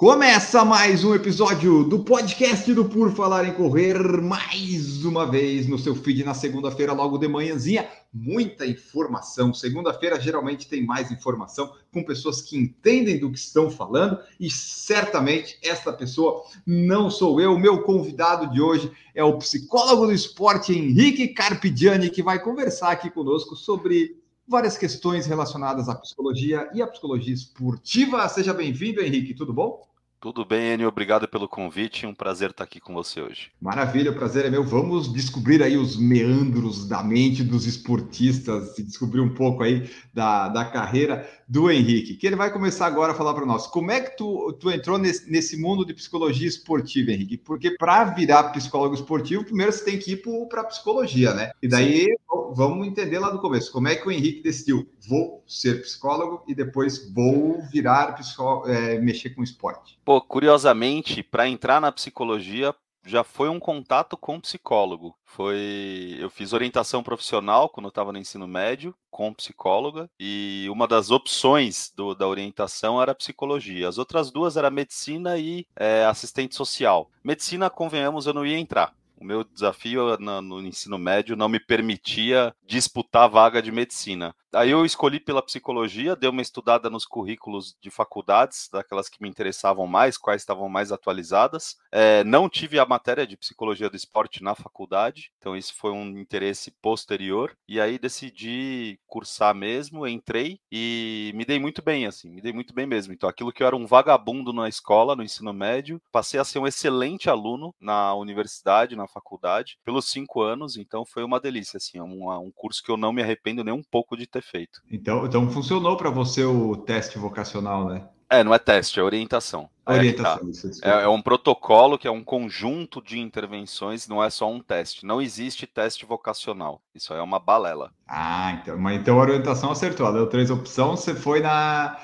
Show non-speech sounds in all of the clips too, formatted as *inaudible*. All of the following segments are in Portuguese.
Começa mais um episódio do podcast do Por Falar em Correr, mais uma vez no seu feed na segunda-feira, logo de manhãzinha. Muita informação. Segunda-feira geralmente tem mais informação com pessoas que entendem do que estão falando e certamente esta pessoa não sou eu. Meu convidado de hoje é o psicólogo do esporte Henrique Carpigiani, que vai conversar aqui conosco sobre várias questões relacionadas à psicologia e à psicologia esportiva. Seja bem-vindo, Henrique. Tudo bom? Tudo bem, Enio? Obrigado pelo convite. Um prazer estar aqui com você hoje. Maravilha, o prazer é meu. Vamos descobrir aí os meandros da mente dos esportistas e descobrir um pouco aí da, da carreira do Henrique, que ele vai começar agora a falar para nós. Como é que tu, tu entrou nesse, nesse mundo de psicologia esportiva, Henrique? Porque para virar psicólogo esportivo, primeiro você tem que ir para psicologia, né? E daí Sim. vamos entender lá do começo. Como é que o Henrique decidiu? Vou ser psicólogo e depois vou virar psicólogo, é, mexer com esporte. Pô, curiosamente, para entrar na psicologia, já foi um contato com psicólogo. Foi, eu fiz orientação profissional quando eu estava no ensino médio com psicóloga e uma das opções do, da orientação era psicologia. As outras duas era medicina e é, assistente social. Medicina, convenhamos, eu não ia entrar. O meu desafio no, no ensino médio não me permitia disputar a vaga de medicina. Aí eu escolhi pela psicologia, dei uma estudada nos currículos de faculdades, daquelas que me interessavam mais, quais estavam mais atualizadas. É, não tive a matéria de psicologia do esporte na faculdade, então isso foi um interesse posterior. E aí decidi cursar mesmo, entrei e me dei muito bem, assim, me dei muito bem mesmo. Então aquilo que eu era um vagabundo na escola, no ensino médio, passei a ser um excelente aluno na universidade, na faculdade, pelos cinco anos. Então foi uma delícia, assim, um, um curso que eu não me arrependo nem um pouco de ter ter feito. Então, então funcionou para você o teste vocacional, né? É, não é teste, é orientação. É orientação. É, tá. é, é, um protocolo que é um conjunto de intervenções, não é só um teste. Não existe teste vocacional. Isso é uma balela. Ah, então, mas então a orientação acertou. Deu três opções, você foi na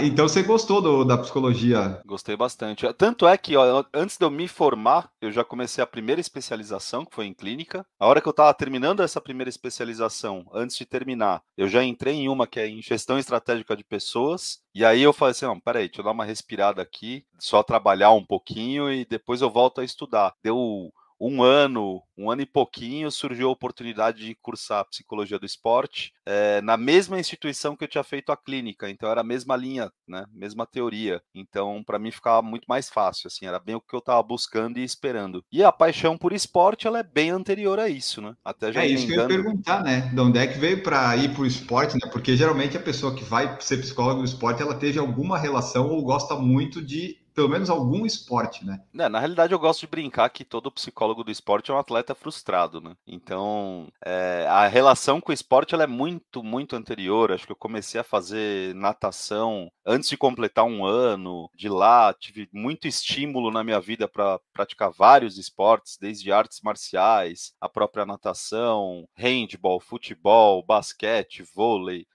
então você gostou do, da psicologia? Gostei bastante. Tanto é que ó, antes de eu me formar, eu já comecei a primeira especialização, que foi em clínica. A hora que eu estava terminando essa primeira especialização, antes de terminar, eu já entrei em uma que é em gestão estratégica de pessoas. E aí eu falei assim, não, peraí, deixa eu dar uma respirada aqui, só trabalhar um pouquinho e depois eu volto a estudar. Deu um ano, um ano e pouquinho, surgiu a oportunidade de cursar psicologia do esporte é, na mesma instituição que eu tinha feito a clínica, então era a mesma linha, né, mesma teoria. Então, para mim ficava muito mais fácil, assim, era bem o que eu estava buscando e esperando. E a paixão por esporte, ela é bem anterior a isso, né? Até já é isso que eu ia perguntar, né? De onde é que veio para ir para o esporte, né? Porque geralmente a pessoa que vai ser psicólogo do esporte, ela teve alguma relação ou gosta muito de pelo menos algum esporte, né? É, na realidade, eu gosto de brincar que todo psicólogo do esporte é um atleta frustrado, né? Então, é, a relação com o esporte ela é muito, muito anterior. Acho que eu comecei a fazer natação antes de completar um ano. De lá, tive muito estímulo na minha vida para praticar vários esportes, desde artes marciais, a própria natação, handball, futebol, basquete, vôlei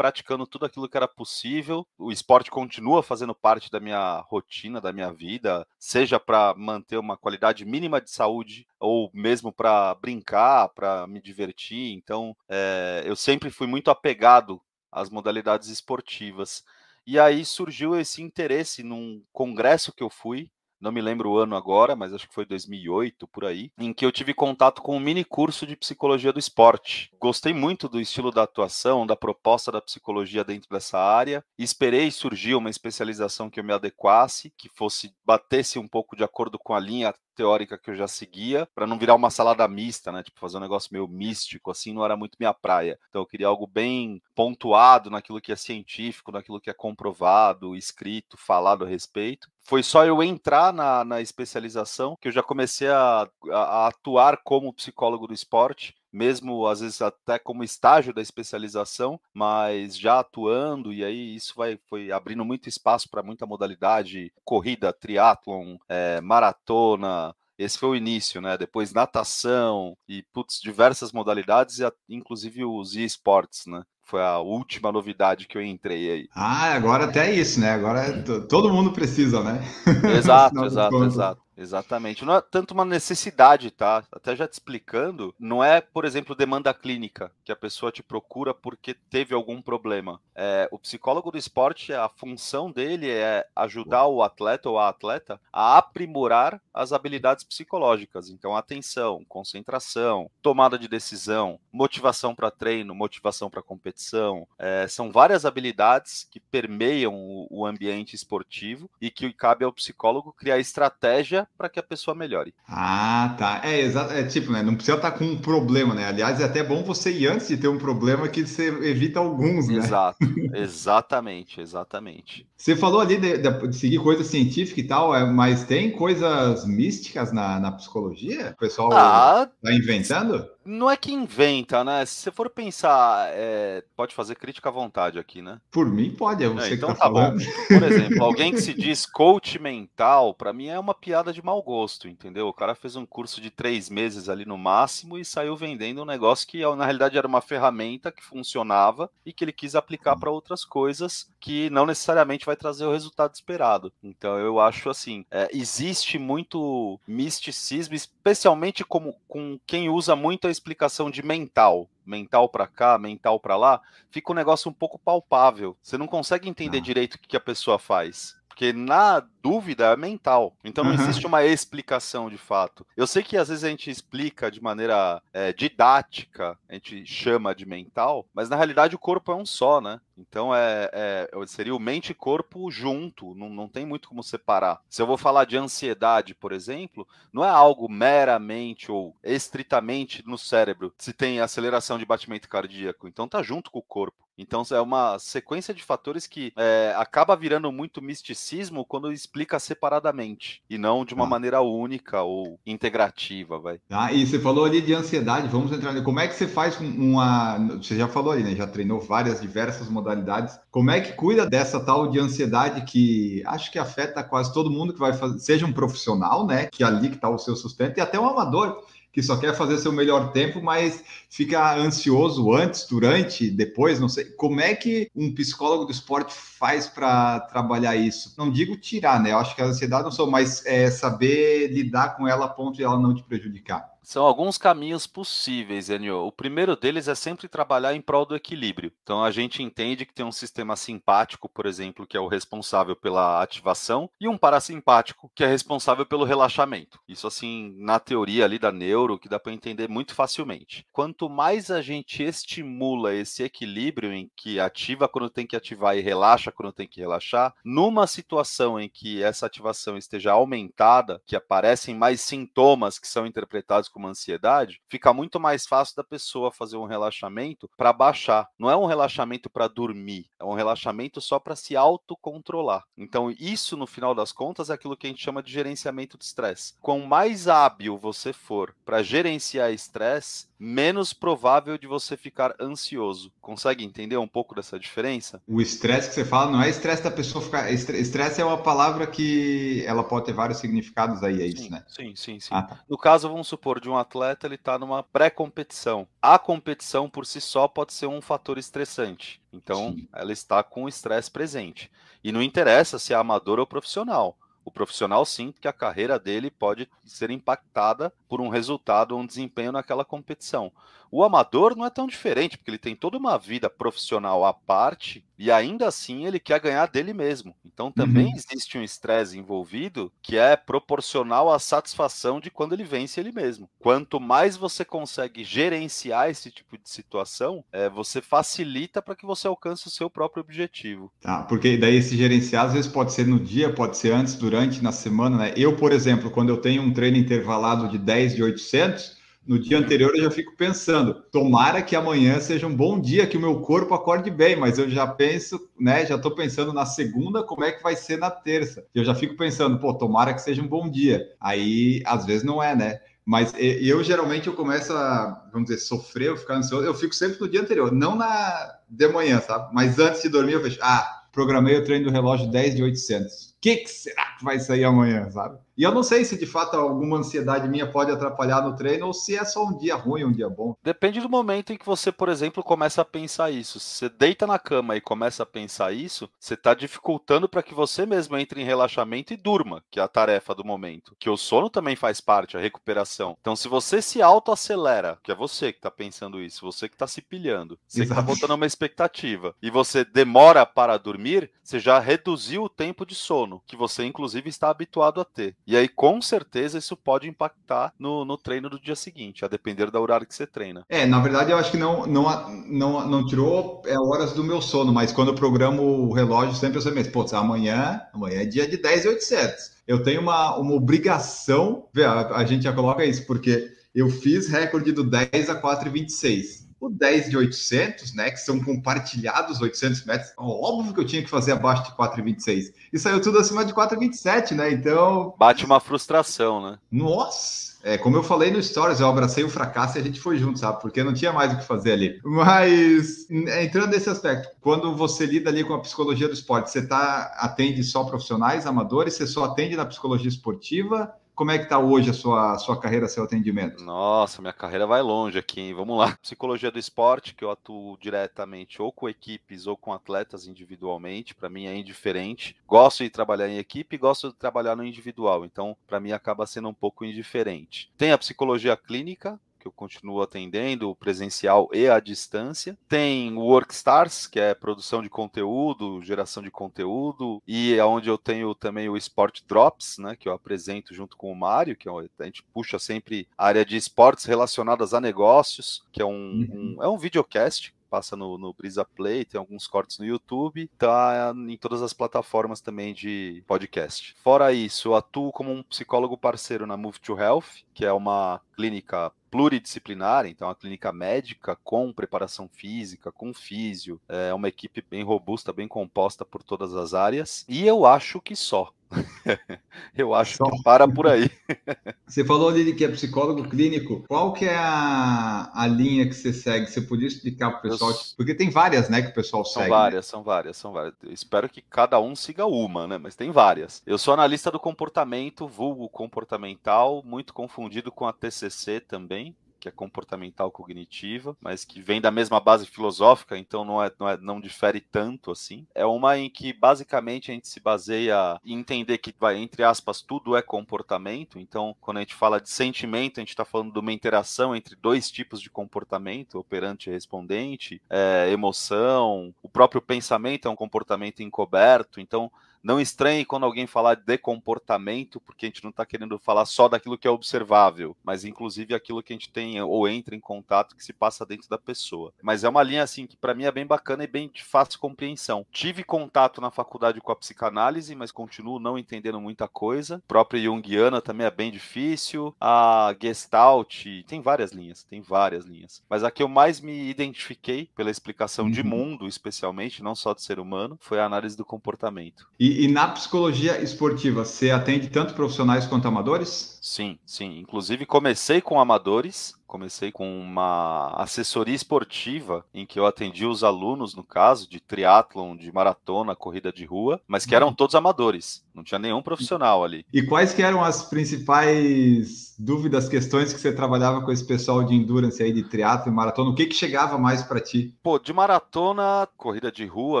praticando tudo aquilo que era possível. O esporte continua fazendo parte da minha rotina, da minha vida, seja para manter uma qualidade mínima de saúde ou mesmo para brincar, para me divertir. Então, é, eu sempre fui muito apegado às modalidades esportivas. E aí surgiu esse interesse num congresso que eu fui, não me lembro o ano agora, mas acho que foi 2008 por aí, em que eu tive contato com um mini curso de psicologia do esporte. Gostei muito do estilo da atuação, da proposta da psicologia dentro dessa área. Esperei surgir uma especialização que eu me adequasse, que fosse batesse um pouco de acordo com a linha teórica que eu já seguia, para não virar uma salada mista, né? Tipo, fazer um negócio meio místico, assim, não era muito minha praia. Então eu queria algo bem pontuado naquilo que é científico, naquilo que é comprovado, escrito, falado a respeito. Foi só eu entrar na, na especialização que eu já comecei a, a, a atuar como psicólogo do esporte mesmo às vezes até como estágio da especialização, mas já atuando, e aí isso vai foi abrindo muito espaço para muita modalidade, corrida, triatlon, é, maratona, Esse foi o início, né? Depois natação e putz, diversas modalidades, inclusive os esportes, né? Foi a última novidade que eu entrei aí. Ah, agora até isso, né? Agora todo mundo precisa, né? *laughs* Exato, exato, exato. Exatamente. Não é tanto uma necessidade, tá? Até já te explicando, não é, por exemplo, demanda clínica, que a pessoa te procura porque teve algum problema. É, o psicólogo do esporte, a função dele é ajudar o atleta ou a atleta a aprimorar as habilidades psicológicas. Então, atenção, concentração, tomada de decisão, motivação para treino, motivação para competição. É, são várias habilidades que permeiam o, o ambiente esportivo e que cabe ao psicólogo criar estratégia para que a pessoa melhore. Ah, tá. É exato. É tipo, né? Não precisa estar tá com um problema, né? Aliás, é até bom você ir antes de ter um problema que você evita alguns, né? Exato, *laughs* exatamente, exatamente. Você falou ali de, de, seguir coisa científica e tal, é, mas tem coisas místicas na, na psicologia? O pessoal ah, tá inventando? Não é que inventa, né? Se você for pensar, é... pode fazer crítica à vontade aqui, né? Por mim, pode, é você é, então que tá, tá falando. Bom. Por *laughs* exemplo, alguém que se diz coach mental, para mim é uma piada de mau gosto, entendeu? O cara fez um curso de três meses ali no máximo e saiu vendendo um negócio que na realidade era uma ferramenta que funcionava e que ele quis aplicar para outras coisas que não necessariamente vai trazer o resultado esperado. Então eu acho assim, é, existe muito misticismo, especialmente como, com quem usa muito a explicação de mental mental para cá, mental para lá, fica um negócio um pouco palpável. Você não consegue entender ah. direito o que a pessoa faz. Porque na dúvida é mental. Então não uhum. existe uma explicação de fato. Eu sei que às vezes a gente explica de maneira é, didática, a gente chama de mental, mas na realidade o corpo é um só, né? Então é, é seria o mente e corpo junto, não, não tem muito como separar. Se eu vou falar de ansiedade, por exemplo, não é algo meramente ou estritamente no cérebro. Se tem aceleração de batimento cardíaco, então tá junto com o corpo. Então é uma sequência de fatores que é, acaba virando muito misticismo quando explica separadamente e não de uma ah. maneira única ou integrativa, vai. Ah, e você falou ali de ansiedade, vamos entrar ali. Como é que você faz uma. Você já falou ali, né? Já treinou várias, diversas modalidades. Como é que cuida dessa tal de ansiedade que acho que afeta quase todo mundo que vai fazer, seja um profissional, né? Que é ali que está o seu sustento, e até um amador que só quer fazer seu melhor tempo, mas fica ansioso antes, durante, depois, não sei. Como é que um psicólogo do esporte faz para trabalhar isso? Não digo tirar, né? Eu acho que a ansiedade não sou, mas é saber lidar com ela a ponto de ela não te prejudicar. São alguns caminhos possíveis, Enio. O primeiro deles é sempre trabalhar em prol do equilíbrio. Então a gente entende que tem um sistema simpático, por exemplo, que é o responsável pela ativação, e um parasimpático, que é responsável pelo relaxamento. Isso assim, na teoria ali da neuro, que dá para entender muito facilmente. Quanto mais a gente estimula esse equilíbrio em que ativa quando tem que ativar e relaxa quando tem que relaxar, numa situação em que essa ativação esteja aumentada, que aparecem mais sintomas que são interpretados como ansiedade, fica muito mais fácil da pessoa fazer um relaxamento para baixar. Não é um relaxamento para dormir, é um relaxamento só para se autocontrolar. Então, isso no final das contas é aquilo que a gente chama de gerenciamento de estresse. Quanto mais hábil você for para gerenciar estresse, menos provável de você ficar ansioso. Consegue entender um pouco dessa diferença? O estresse que você fala não é estresse da pessoa ficar. Estresse é uma palavra que ela pode ter vários significados aí, é isso, sim, né? Sim, sim, sim. Ah, tá. No caso, vamos supor, de um atleta, ele está numa pré-competição. A competição por si só pode ser um fator estressante. Então, sim. ela está com o estresse presente. E não interessa se é amador ou profissional. O profissional, sim, porque a carreira dele pode ser impactada por um resultado ou um desempenho naquela competição. O amador não é tão diferente, porque ele tem toda uma vida profissional à parte e ainda assim ele quer ganhar dele mesmo. Então também uhum. existe um estresse envolvido que é proporcional à satisfação de quando ele vence ele mesmo. Quanto mais você consegue gerenciar esse tipo de situação, é, você facilita para que você alcance o seu próprio objetivo. Tá, porque daí esse gerenciar às vezes pode ser no dia, pode ser antes, durante, na semana, né? Eu, por exemplo, quando eu tenho um treino intervalado de 10 de 800, no dia anterior eu já fico pensando, tomara que amanhã seja um bom dia, que o meu corpo acorde bem, mas eu já penso, né, já estou pensando na segunda, como é que vai ser na terça. Eu já fico pensando, pô, tomara que seja um bom dia. Aí, às vezes não é, né? Mas eu geralmente eu começo a, vamos dizer, sofrer, eu ficar ansioso, eu fico sempre no dia anterior, não na de manhã, sabe? Mas antes de dormir eu vejo, ah, programei o treino do relógio 10 de 800. O que, que será que vai sair amanhã, sabe? E eu não sei se de fato alguma ansiedade minha pode atrapalhar no treino ou se é só um dia ruim, um dia bom. Depende do momento em que você, por exemplo, começa a pensar isso. Se você deita na cama e começa a pensar isso, você está dificultando para que você mesmo entre em relaxamento e durma, que é a tarefa do momento. Que o sono também faz parte, a recuperação. Então, se você se autoacelera, que é você que está pensando isso, você que está se pilhando, você Exato. que está botando uma expectativa, e você demora para dormir, você já reduziu o tempo de sono, que você inclusive está habituado a ter. E aí, com certeza, isso pode impactar no, no treino do dia seguinte, a depender da horário que você treina. É, na verdade, eu acho que não, não, não, não tirou é, horas do meu sono, mas quando eu programo o relógio, sempre eu sempre, pô, amanhã, amanhã é dia de 10 e 800. Eu tenho uma, uma obrigação, a, a gente já coloca isso, porque eu fiz recorde do 10 a 4,26 o 10 de 800, né, que são compartilhados 800 metros, óbvio que eu tinha que fazer abaixo de 4,26. E saiu tudo acima de 4,27, né? Então. Bate uma frustração, né? Nossa! É, como eu falei no Stories, eu abracei o fracasso e a gente foi junto, sabe? Porque não tinha mais o que fazer ali. Mas, entrando nesse aspecto, quando você lida ali com a psicologia do esporte, você tá, atende só profissionais, amadores, você só atende na psicologia esportiva como é que está hoje a sua, sua carreira, seu atendimento? Nossa, minha carreira vai longe aqui, hein? Vamos lá. Psicologia do esporte, que eu atuo diretamente ou com equipes ou com atletas individualmente, para mim é indiferente. Gosto de trabalhar em equipe, gosto de trabalhar no individual, então para mim acaba sendo um pouco indiferente. Tem a psicologia clínica, que eu continuo atendendo, presencial e à distância. Tem o Workstars, que é produção de conteúdo, geração de conteúdo, e é onde eu tenho também o Sport Drops, né, que eu apresento junto com o Mário, que é a gente puxa sempre a área de esportes relacionadas a negócios, que é um, uhum. um é um videocast passa no, no Brisa Play, tem alguns cortes no YouTube, tá em todas as plataformas também de podcast. Fora isso, eu atuo como um psicólogo parceiro na Move to Health, que é uma clínica pluridisciplinar, então a clínica médica com preparação física, com físio, é uma equipe bem robusta, bem composta por todas as áreas. E eu acho que só. *laughs* eu acho só. que para por aí. *laughs* você falou ali que é psicólogo clínico. Qual que é a, a linha que você segue? Você podia explicar para o pessoal? Eu... Porque tem várias, né, que o pessoal são segue. São várias, né? são várias, são várias. Eu espero que cada um siga uma, né? Mas tem várias. Eu sou analista do comportamento, vulgo comportamental, muito confundido com a TCC também que é comportamental cognitiva, mas que vem da mesma base filosófica, então não, é, não, é, não difere tanto assim. É uma em que basicamente a gente se baseia em entender que, vai, entre aspas, tudo é comportamento. Então, quando a gente fala de sentimento, a gente está falando de uma interação entre dois tipos de comportamento, operante e respondente, é, emoção, o próprio pensamento é um comportamento encoberto. Então, não estranhe quando alguém falar de comportamento, porque a gente não está querendo falar só daquilo que é observável, mas inclusive aquilo que a gente tem ou entra em contato que se passa dentro da pessoa. Mas é uma linha assim que para mim é bem bacana e bem de fácil compreensão. Tive contato na faculdade com a psicanálise, mas continuo não entendendo muita coisa. A própria Jungiana também é bem difícil. A Gestalt, tem várias linhas, tem várias linhas. Mas a que eu mais me identifiquei pela explicação uhum. de mundo, especialmente, não só de ser humano, foi a análise do comportamento. E e, na psicologia esportiva, você atende tanto profissionais quanto amadores? Sim, sim. Inclusive comecei com amadores, comecei com uma assessoria esportiva em que eu atendi os alunos, no caso, de triatlon, de maratona, corrida de rua, mas que eram uhum. todos amadores, não tinha nenhum profissional ali. E quais que eram as principais dúvidas, questões que você trabalhava com esse pessoal de endurance aí, de triatlo e maratona? O que que chegava mais para ti? Pô, de maratona, corrida de rua,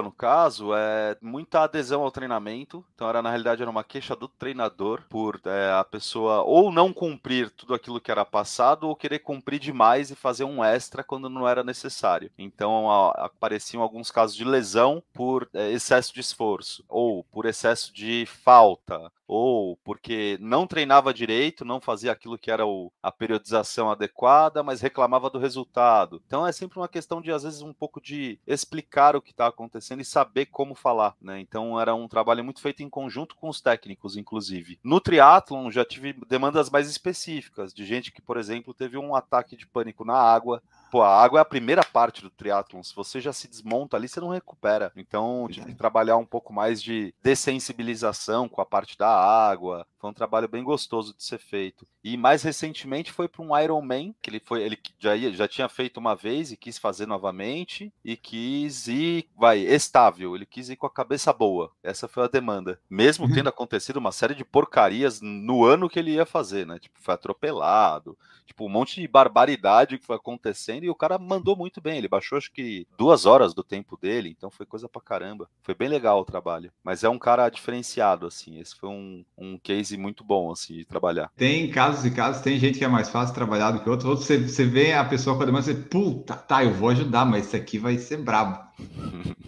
no caso, é muita adesão ao treinamento, então era na realidade era uma queixa do treinador por é, a pessoa ou não cumprir tudo aquilo que era passado ou querer cumprir demais e fazer um extra quando não era necessário. Então a, apareciam alguns casos de lesão por é, excesso de esforço, ou por excesso de falta, ou porque não treinava direito, não fazia aquilo que era o, a periodização adequada, mas reclamava do resultado. Então é sempre uma questão de, às vezes, um pouco de explicar o que está acontecendo e saber como falar. Né? Então era um trabalho muito feito em conjunto com os técnicos, inclusive. No triatlon já tive demandas mais específicas, de gente que, por exemplo, teve um ataque de pânico na água Pô, a água é a primeira parte do triatlon. Se você já se desmonta ali, você não recupera. Então, tive que trabalhar um pouco mais de dessensibilização com a parte da água, Foi um trabalho bem gostoso de ser feito. E mais recentemente foi para um Iron Man, que ele foi, ele já, ia, já tinha feito uma vez e quis fazer novamente e quis ir, vai, estável, ele quis ir com a cabeça boa. Essa foi a demanda. Mesmo uhum. tendo acontecido uma série de porcarias no ano que ele ia fazer, né? Tipo, foi atropelado, tipo, um monte de barbaridade que foi acontecendo e o cara mandou muito bem. Ele baixou acho que duas horas do tempo dele, então foi coisa pra caramba. Foi bem legal o trabalho. Mas é um cara diferenciado, assim. Esse foi um, um case muito bom, assim, de trabalhar. Tem casos e casos, tem gente que é mais fácil trabalhar do que outro. Outro, você, você vê a pessoa com a demanda você, puta, tá, eu vou ajudar, mas esse aqui vai ser brabo. *laughs*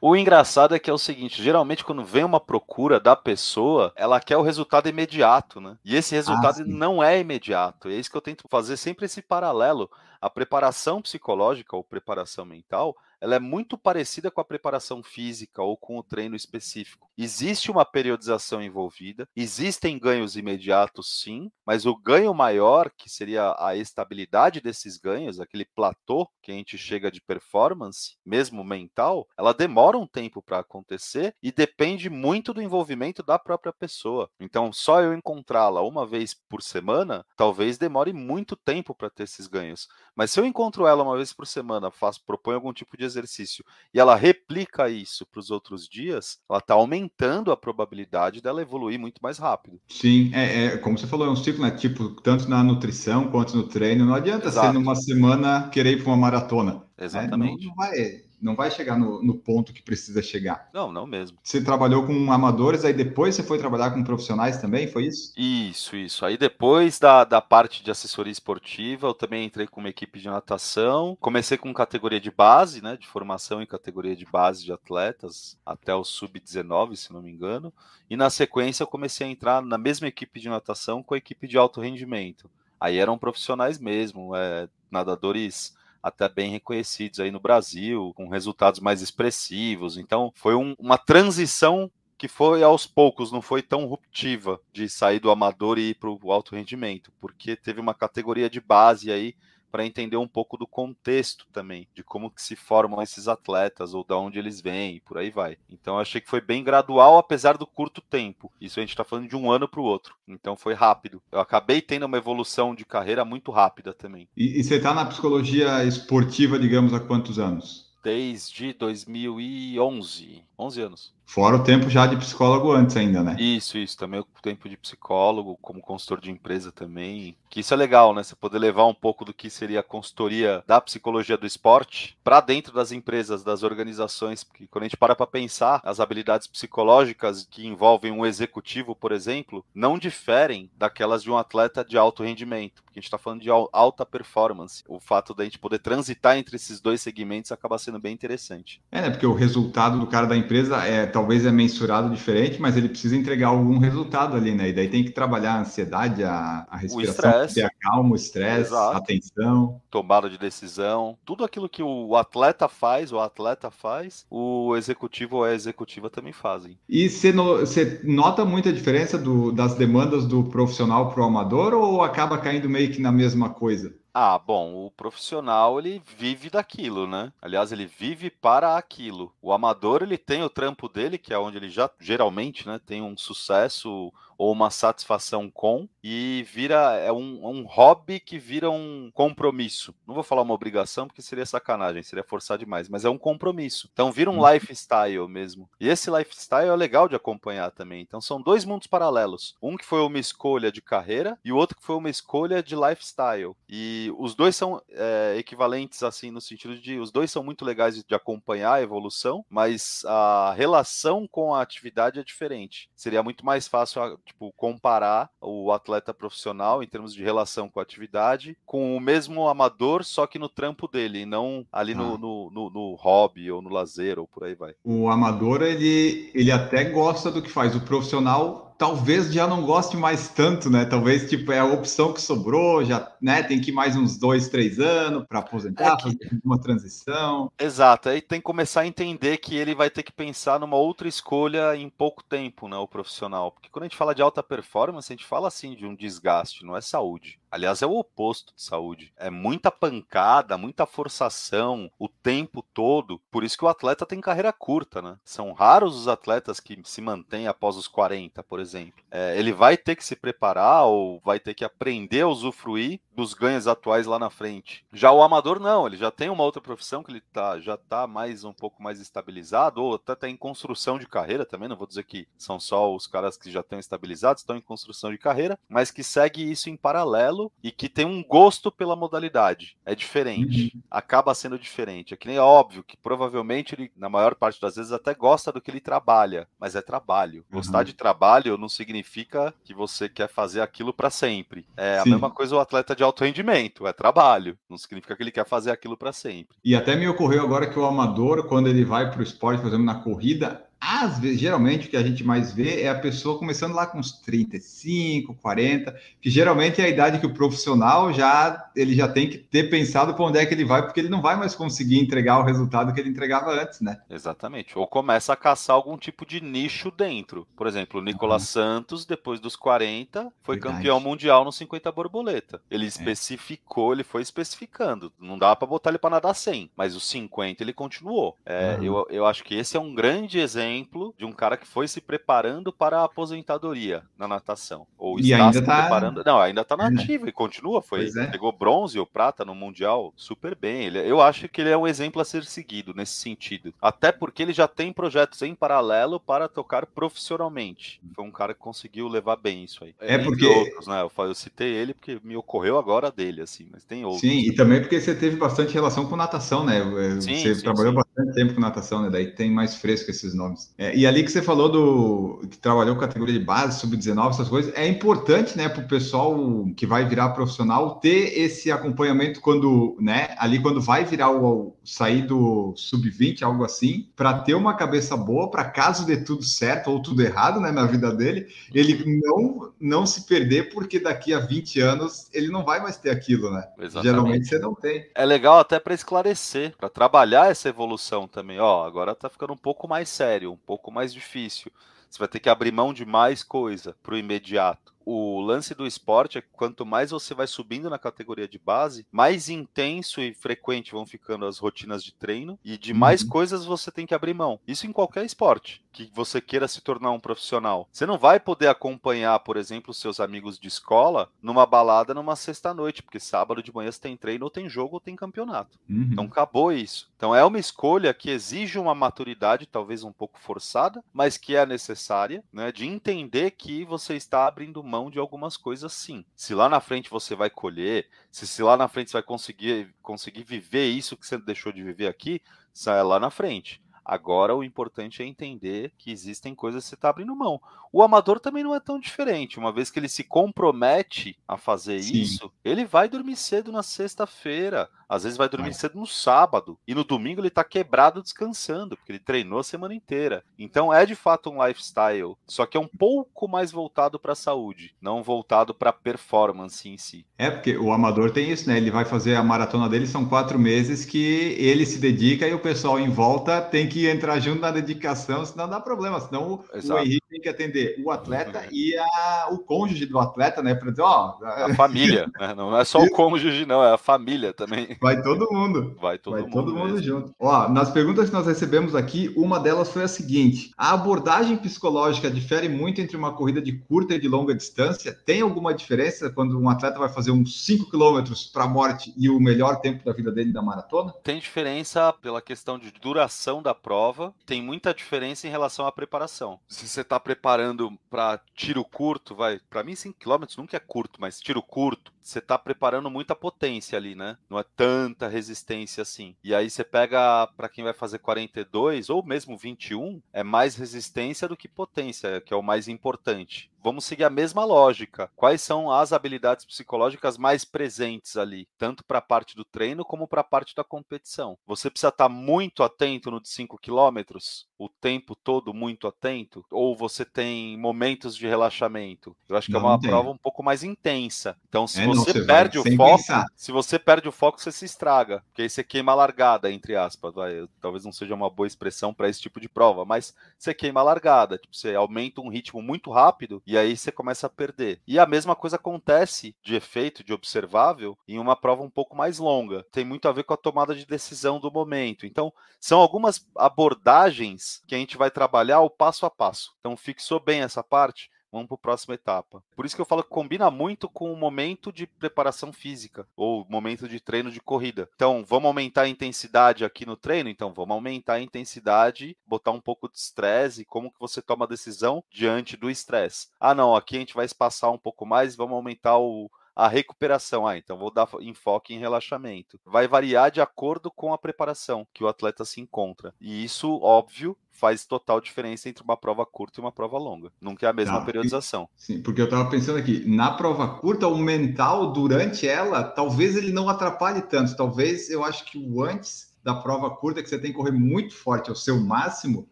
O engraçado é que é o seguinte: geralmente, quando vem uma procura da pessoa, ela quer o resultado imediato, né? E esse resultado ah, não é imediato. É isso que eu tento fazer sempre esse paralelo. A preparação psicológica ou preparação mental ela é muito parecida com a preparação física ou com o treino específico. Existe uma periodização envolvida, existem ganhos imediatos, sim, mas o ganho maior, que seria a estabilidade desses ganhos, aquele platô que a gente chega de performance, mesmo mental, ela demora um tempo para acontecer e depende muito do envolvimento da própria pessoa. Então, só eu encontrá-la uma vez por semana, talvez demore muito tempo para ter esses ganhos. Mas se eu encontro ela uma vez por semana, faço, proponho algum tipo de exercício e ela replica isso para os outros dias, ela está aumentando a probabilidade dela evoluir muito mais rápido. Sim, é, é, como você falou, é um ciclo, né? Tipo, tanto na nutrição quanto no treino. Não adianta Exato. ser numa semana querer ir para uma maratona. Exatamente. Né? Não, não vai não vai chegar no, no, ponto que precisa chegar. Não, não mesmo. Você trabalhou com amadores, aí depois você foi trabalhar com profissionais também, foi isso? Isso, isso. Aí depois da, da parte de assessoria esportiva, eu também entrei com uma equipe de natação. Comecei com categoria de base, né? De formação em categoria de base de atletas, até o sub-19, se não me engano. E na sequência eu comecei a entrar na mesma equipe de natação com a equipe de alto rendimento. Aí eram profissionais mesmo, é, nadadores até bem reconhecidos aí no Brasil, com resultados mais expressivos. Então, foi um, uma transição que foi aos poucos, não foi tão ruptiva de sair do amador e ir para o alto rendimento, porque teve uma categoria de base aí para entender um pouco do contexto também, de como que se formam esses atletas ou de onde eles vêm e por aí vai. Então eu achei que foi bem gradual, apesar do curto tempo. Isso a gente está falando de um ano para o outro. Então foi rápido. Eu acabei tendo uma evolução de carreira muito rápida também. E, e você está na psicologia esportiva, digamos, há quantos anos? Desde 2011. 11 anos. Fora o tempo já de psicólogo antes ainda, né? Isso, isso. Também o tempo de psicólogo, como consultor de empresa também. Que isso é legal, né? Você poder levar um pouco do que seria a consultoria da psicologia do esporte para dentro das empresas, das organizações. Porque quando a gente para para pensar, as habilidades psicológicas que envolvem um executivo, por exemplo, não diferem daquelas de um atleta de alto rendimento. Porque a gente está falando de alta performance. O fato da gente poder transitar entre esses dois segmentos acaba sendo bem interessante. É, né? Porque o resultado do cara da empresa é talvez é mensurado diferente, mas ele precisa entregar algum resultado ali, né? E daí tem que trabalhar a ansiedade, a, a respiração, ter a calma, o estresse, a atenção. Tomada de decisão, tudo aquilo que o atleta faz, o atleta faz, o executivo ou a executiva também fazem. E você, no, nota muita diferença do, das demandas do profissional para o amador ou acaba caindo meio que na mesma coisa? Ah, bom, o profissional ele vive daquilo, né? Aliás, ele vive para aquilo. O amador ele tem o trampo dele, que é onde ele já geralmente, né, tem um sucesso ou uma satisfação com, e vira é um, um hobby que vira um compromisso. Não vou falar uma obrigação porque seria sacanagem, seria forçar demais, mas é um compromisso. Então vira um uhum. lifestyle mesmo. E esse lifestyle é legal de acompanhar também. Então são dois mundos paralelos. Um que foi uma escolha de carreira e o outro que foi uma escolha de lifestyle. E os dois são é, equivalentes assim no sentido de os dois são muito legais de, de acompanhar a evolução, mas a relação com a atividade é diferente. Seria muito mais fácil tipo, comparar o atleta profissional em termos de relação com a atividade com o mesmo amador, só que no trampo dele, e não ali ah. no, no, no, no, hobby ou no lazer ou por aí vai. O amador, ele, ele até gosta do que faz. O profissional talvez já não goste mais tanto, né? Talvez tipo é a opção que sobrou, já, né? Tem que ir mais uns dois, três anos para aposentar, é que... fazer uma transição. Exato. Aí tem que começar a entender que ele vai ter que pensar numa outra escolha em pouco tempo, né? O profissional, porque quando a gente fala de alta performance, a gente fala assim de um desgaste, não é saúde. Aliás, é o oposto de saúde. É muita pancada, muita forçação o tempo todo. Por isso que o atleta tem carreira curta, né? São raros os atletas que se mantêm após os 40, por exemplo. É, ele vai ter que se preparar ou vai ter que aprender a usufruir dos ganhos atuais lá na frente. Já o amador não, ele já tem uma outra profissão que ele tá, já tá mais um pouco mais estabilizado ou até tá em construção de carreira também, não vou dizer que são só os caras que já estão estabilizados, estão em construção de carreira, mas que segue isso em paralelo e que tem um gosto pela modalidade. É diferente, uhum. acaba sendo diferente. É que nem é óbvio que provavelmente ele, na maior parte das vezes, até gosta do que ele trabalha, mas é trabalho. Uhum. Gostar de trabalho não significa que você quer fazer aquilo para sempre. É Sim. a mesma coisa o atleta de alto rendimento, é trabalho. Não significa que ele quer fazer aquilo para sempre. E até me ocorreu agora que o amador, quando ele vai para o esporte, por exemplo, na corrida, às vezes, geralmente, o que a gente mais vê é a pessoa começando lá com uns 35, 40, que geralmente é a idade que o profissional já ele já tem que ter pensado para onde é que ele vai, porque ele não vai mais conseguir entregar o resultado que ele entregava antes, né? Exatamente. Ou começa a caçar algum tipo de nicho dentro. Por exemplo, o Nicolas uhum. Santos, depois dos 40, foi Verdade. campeão mundial no 50 borboleta. Ele é. especificou, ele foi especificando. Não dá para botar ele para nadar 100, mas os 50 ele continuou. É, uhum. eu, eu acho que esse é um grande exemplo exemplo de um cara que foi se preparando para a aposentadoria na natação. Ou e está se tá... preparando. Não, ainda está na ativa e continua. Foi, é. Pegou bronze ou prata no Mundial super bem. Ele, eu acho que ele é um exemplo a ser seguido nesse sentido. Até porque ele já tem projetos em paralelo para tocar profissionalmente. Foi um cara que conseguiu levar bem isso aí. É porque. Outros, né? eu, eu citei ele porque me ocorreu agora dele, assim, mas tem outros. Sim, e também porque você teve bastante relação com natação, né? Sim, você sim, trabalhou sim. Bastante tempo com natação, né? Daí tem mais fresco esses nomes. É, e ali que você falou do que trabalhou com categoria de base, sub-19, essas coisas, é importante, né, para o pessoal que vai virar profissional ter esse acompanhamento quando, né, ali quando vai virar o, sair do sub-20, algo assim, para ter uma cabeça boa, para caso dê tudo certo ou tudo errado, né, na vida dele, ele não não se perder, porque daqui a 20 anos ele não vai mais ter aquilo, né? Exatamente. Geralmente você não tem. É legal até para esclarecer, para trabalhar essa evolução também. Ó, agora tá ficando um pouco mais sério um pouco mais difícil. Você vai ter que abrir mão de mais coisa para o imediato o lance do esporte é que quanto mais você vai subindo na categoria de base, mais intenso e frequente vão ficando as rotinas de treino e de mais uhum. coisas você tem que abrir mão. Isso em qualquer esporte que você queira se tornar um profissional. Você não vai poder acompanhar, por exemplo, os seus amigos de escola numa balada numa sexta-noite, porque sábado de manhã você tem treino, ou tem jogo, ou tem campeonato. Uhum. Então acabou isso. Então é uma escolha que exige uma maturidade, talvez um pouco forçada, mas que é necessária, né, de entender que você está abrindo mão mão de algumas coisas sim. Se lá na frente você vai colher, se, se lá na frente você vai conseguir, conseguir viver isso que você deixou de viver aqui, sai lá na frente. Agora o importante é entender que existem coisas que você está abrindo mão. O amador também não é tão diferente. Uma vez que ele se compromete a fazer Sim. isso, ele vai dormir cedo na sexta-feira. Às vezes vai dormir cedo no sábado. E no domingo ele tá quebrado descansando, porque ele treinou a semana inteira. Então é de fato um lifestyle. Só que é um pouco mais voltado para a saúde, não voltado para performance em si. É, porque o amador tem isso, né? Ele vai fazer a maratona dele, são quatro meses que ele se dedica e o pessoal em volta tem que entrar junto na dedicação, senão dá problema. Senão Exato. o Henrique tem que atender o atleta e a, o cônjuge do atleta, né? Para dizer, ó. A família, *laughs* né? Não é só o cônjuge, não, é a família também. Vai todo mundo. Vai todo Vai mundo. todo mundo junto. Ó, nas perguntas que nós recebemos aqui, uma delas foi a seguinte: a abordagem psicológica difere muito entre uma corrida de curta e de longa distância? Tem alguma diferença quando um atleta vai fazer uns 5 quilômetros para a morte e o melhor tempo da vida dele da maratona? Tem diferença pela questão de duração da prova, tem muita diferença em relação à preparação. Se você está preparando para tiro curto, vai, para mim 5 quilômetros nunca é curto, mas tiro curto, você está preparando muita potência ali, né? Não é tanta resistência assim. E aí você pega para quem vai fazer 42 ou mesmo 21, é mais resistência do que potência, que é o mais importante vamos seguir a mesma lógica. Quais são as habilidades psicológicas mais presentes ali, tanto para a parte do treino como para a parte da competição? Você precisa estar tá muito atento no de 5 quilômetros, o tempo todo muito atento, ou você tem momentos de relaxamento? Eu acho que é não, é uma prova um pouco mais intensa. Então, se é, você você, você perde o foco, pensar. se você perde o foco, você se estraga. Porque aí você queima a largada, entre aspas. Vai, talvez não seja uma boa expressão para esse tipo de prova, mas você queima a largada. Tipo, você aumenta um ritmo muito rápido e aí você começa a perder. E a mesma coisa acontece de efeito, de observável, em uma prova um pouco mais longa. Tem muito a ver com a tomada de decisão do momento. Então, são algumas abordagens que a gente vai trabalhar o passo a passo. Então, fixou bem essa parte vamos para a próxima etapa. Por isso que eu falo que combina muito com o momento de preparação física ou momento de treino de corrida. Então, vamos aumentar a intensidade aqui no treino? Então, vamos aumentar a intensidade, botar um pouco de estresse e como que você toma a decisão diante do estresse. Ah, não, aqui a gente vai espaçar um pouco mais, vamos aumentar o, a recuperação. Ah, então vou dar enfoque em relaxamento. Vai variar de acordo com a preparação que o atleta se encontra. E isso, óbvio, faz total diferença entre uma prova curta e uma prova longa. Nunca é a mesma Tá. periodização. Sim, porque eu tava pensando aqui, na prova curta, o mental durante ela, talvez ele não atrapalhe tanto. Talvez eu acho que o antes da prova curta, que você tem que correr muito forte ao seu máximo,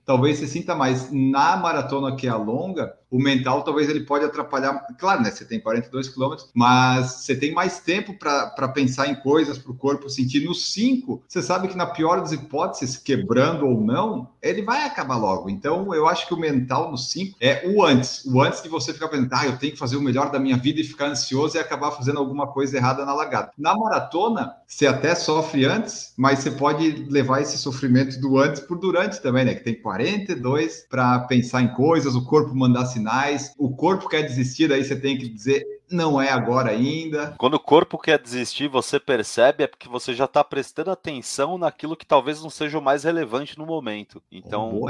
talvez você sinta mais. Na maratona que é a longa, o mental talvez ele pode atrapalhar. Claro, né? Você tem 42 quilômetros, mas você tem mais tempo para pensar em coisas para o corpo sentir. No 5, você sabe que na pior das hipóteses, quebrando ou não, ele vai acabar logo. Então, eu acho que o mental no 5 é o antes. O antes de você ficar pensando, ah, eu tenho que fazer o melhor da minha vida e ficar ansioso e acabar fazendo alguma coisa errada na largada. Na maratona, você até sofre antes, mas você pode levar esse sofrimento do antes por durante também, né? Que tem 42 para pensar em coisas, o corpo mandar sinais, o corpo quer desistir, daí você tem que dizer não é agora ainda. Quando o corpo quer desistir, você percebe é porque você já está prestando atenção naquilo que talvez não seja o mais relevante no momento. Então,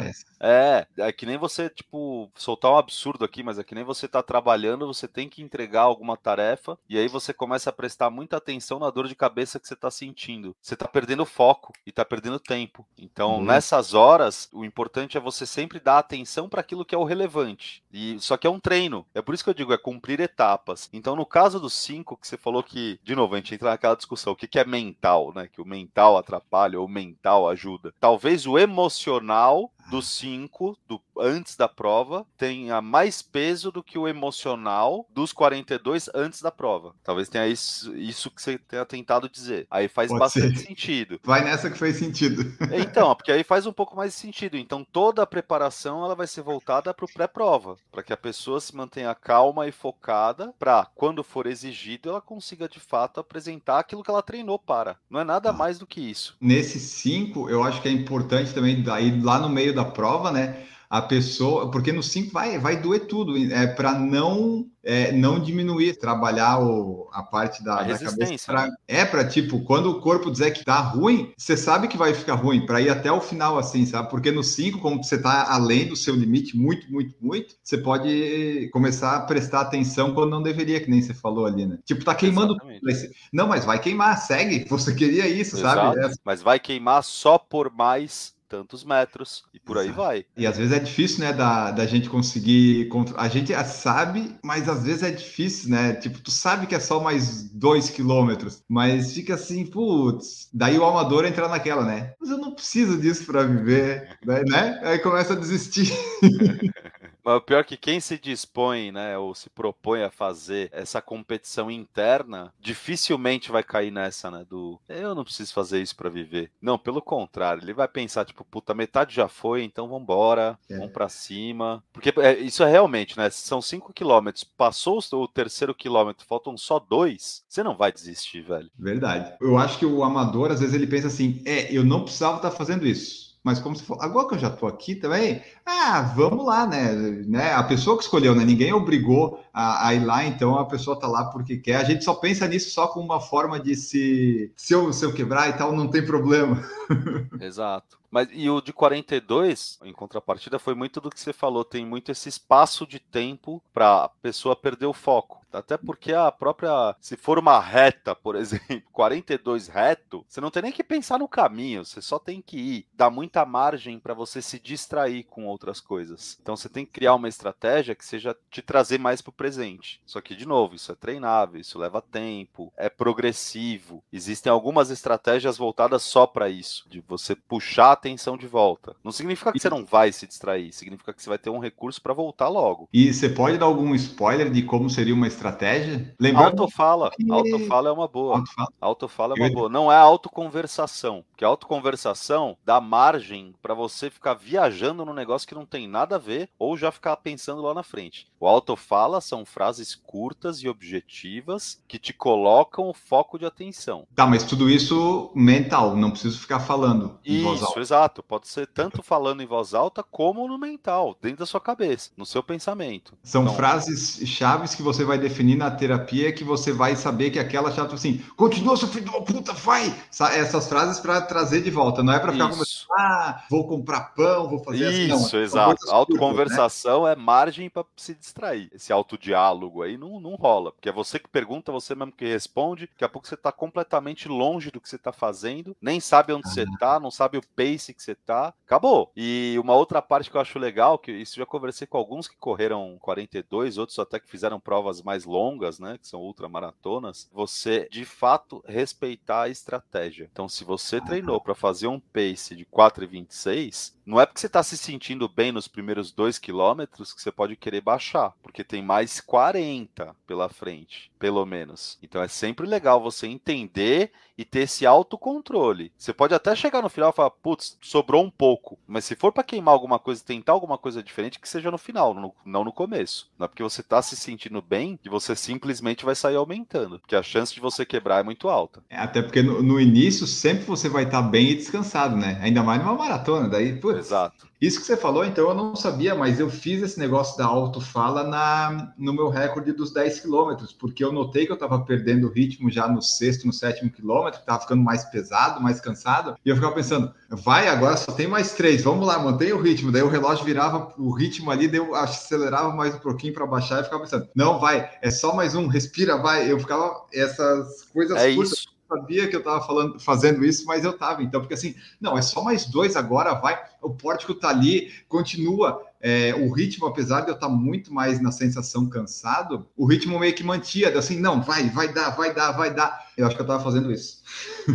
é, é que nem você, tipo, soltar um absurdo aqui, mas é que nem você tá trabalhando, você tem que entregar alguma tarefa, e aí você começa a prestar muita atenção na dor de cabeça que você tá sentindo. Você tá perdendo foco e tá perdendo tempo. Então, Uhum. nessas horas, o importante é você sempre dar atenção para aquilo que é o relevante. E só que é um treino. É por isso que eu digo, é cumprir etapas. Então, no caso dos cinco, que você falou que, de novo, a gente entra naquela discussão, o que, que é mental, né? Que o mental atrapalha ou o mental ajuda. Talvez o emocional dos cinco, do, antes da prova, tenha mais peso do que o emocional dos 42 antes da prova. Talvez tenha isso, isso que você tenha tentado dizer. Aí faz Pode bastante ser. sentido. Vai nessa que fez sentido. Então, porque aí faz um pouco mais de sentido. Então, toda a preparação ela vai ser voltada para o pré-prova, para que a pessoa se mantenha calma e focada, para quando for exigido ela consiga de fato apresentar aquilo que ela treinou para. Não é nada Ah. mais do que isso. Nesses cinco, eu acho que é importante também, daí lá no meio da prova, né? A pessoa, porque no 5 vai, vai doer tudo, é para não é, não diminuir, trabalhar o, a parte da, A da cabeça. pra- né? é para tipo, quando o corpo dizer que tá ruim, você sabe que vai ficar ruim, para ir até o final assim, sabe? Porque no 5, como você tá além do seu limite, muito, muito, muito, você pode começar a prestar atenção quando não deveria, que nem você falou ali, né? Tipo, tá queimando Exatamente. Não, mas vai queimar, segue. *laughs* Você queria isso, sabe? Exato. É Mas vai queimar só por mais tantos metros e por aí Exato. vai. E às vezes é difícil, né, da, da gente conseguir. contro- A gente sabe, mas às vezes é difícil, né? Tipo, tu sabe que é só mais dois quilômetros, mas fica assim, putz. Daí o amador entra naquela, né? Mas eu não preciso disso para viver, né? né? Aí começa a desistir. *laughs* Mas o pior é que quem se dispõe, né, ou se propõe a fazer essa competição interna, dificilmente vai cair nessa, né, do eu não preciso fazer isso pra viver. Não, pelo contrário, ele vai pensar, tipo, puta, metade já foi, então vambora, É. vamos pra cima. Porque é, isso é realmente, né, são cinco quilômetros, passou o o terceiro quilômetro, faltam só dois, você não vai desistir, velho. Verdade. Eu acho que o amador, às vezes, ele pensa assim: é, eu não precisava estar fazendo isso. Mas como se for, agora que eu já tô aqui também, ah, vamos lá, né? né? A pessoa que escolheu, né? Ninguém obrigou a, a ir lá, então a pessoa tá lá porque quer. A gente só pensa nisso só como uma forma de se. Se eu, se eu quebrar e tal, não tem problema. *laughs* Exato. Mas e o de 42, em contrapartida, foi muito do que você falou, tem muito esse espaço de tempo para a pessoa perder o foco. Até porque a própria, se for uma reta, por exemplo, *laughs* 42 reto, você não tem nem que pensar no caminho, você só tem que ir. Dá muita margem para você se distrair com outras coisas. Então você tem que criar uma estratégia que seja te trazer mais para o presente. Só que de novo, isso é treinável, isso leva tempo, é progressivo. Existem algumas estratégias voltadas só para isso, de você puxar a atenção de volta. Não significa que você não vai se distrair, significa que você vai ter um recurso para voltar logo. E você pode dar algum spoiler de como seria uma estratégia? Lembrando autofala, que... autofala é uma boa. Autofala, autofala é uma Eu... boa. Não é autoconversação, porque autoconversação dá margem para você ficar viajando no negócio que não tem nada a ver ou já ficar pensando lá na frente. O autofala são frases curtas e objetivas que te colocam o foco de atenção. Tá, mas tudo isso mental, não preciso ficar falando em isso, voz alta. exato. Pode ser tanto falando em voz alta como no mental, dentro da sua cabeça, no seu pensamento. São então, frases chaves que você vai definir na terapia que você vai saber que aquela chave assim, continua seu filho de uma puta, vai! Essas frases para trazer de volta, não é para ficar conversando, ah, vou comprar pão, vou fazer isso, assim. Isso, exato. Autoconversação né? é margem para se distrair. Esse autodiálogo aí não, não rola, porque é você que pergunta, você mesmo que responde, daqui a pouco você está completamente longe do que você está fazendo, nem sabe onde ah. você está, não sabe o pace que você está, acabou. E uma outra parte que eu acho legal, que isso já conversei com alguns que correram 42, outros até que fizeram provas mais longas, né, que são ultramaratonas, você de fato respeitar a estratégia. Então, se você treinou para fazer um pace de 4,26, não é porque você está se sentindo bem nos primeiros dois quilômetros que você pode querer baixar, porque tem mais 40 pela frente, pelo menos. Então é sempre legal você entender e ter esse autocontrole. Você pode até chegar no final e falar, putz, sobrou um pouco. Mas se for para queimar alguma coisa, tentar alguma coisa diferente, que seja no final, no, não no começo. Não é porque você está se sentindo bem que você simplesmente vai sair aumentando. Porque a chance de você quebrar é muito alta. É, até porque no, no início sempre você vai estar tá bem e descansado, né? Ainda mais numa maratona. Daí, putz, Exato. Isso que você falou, então eu não sabia, mas eu fiz esse negócio da autofala na, no meu recorde dos 10 quilômetros, porque eu notei que eu estava perdendo o ritmo já no sexto, no sétimo quilômetro, estava ficando mais pesado, mais cansado, e eu ficava pensando, vai, agora só tem mais três, vamos lá, mantém o ritmo. Daí o relógio virava o ritmo ali, daí eu acelerava mais um pouquinho para baixar e ficava pensando, não, vai, é só mais um, respira, vai. Eu ficava, essas coisas é curtas. Isso sabia que eu estava falando, fazendo isso, mas eu estava. Então, porque assim, não, é só mais dois agora, vai. O pórtico está ali, continua. É, o ritmo, apesar de eu estar tá muito mais na sensação cansado, o ritmo meio que mantia, assim, não, vai, vai dar, vai dar, vai dar. Eu acho que eu estava fazendo isso.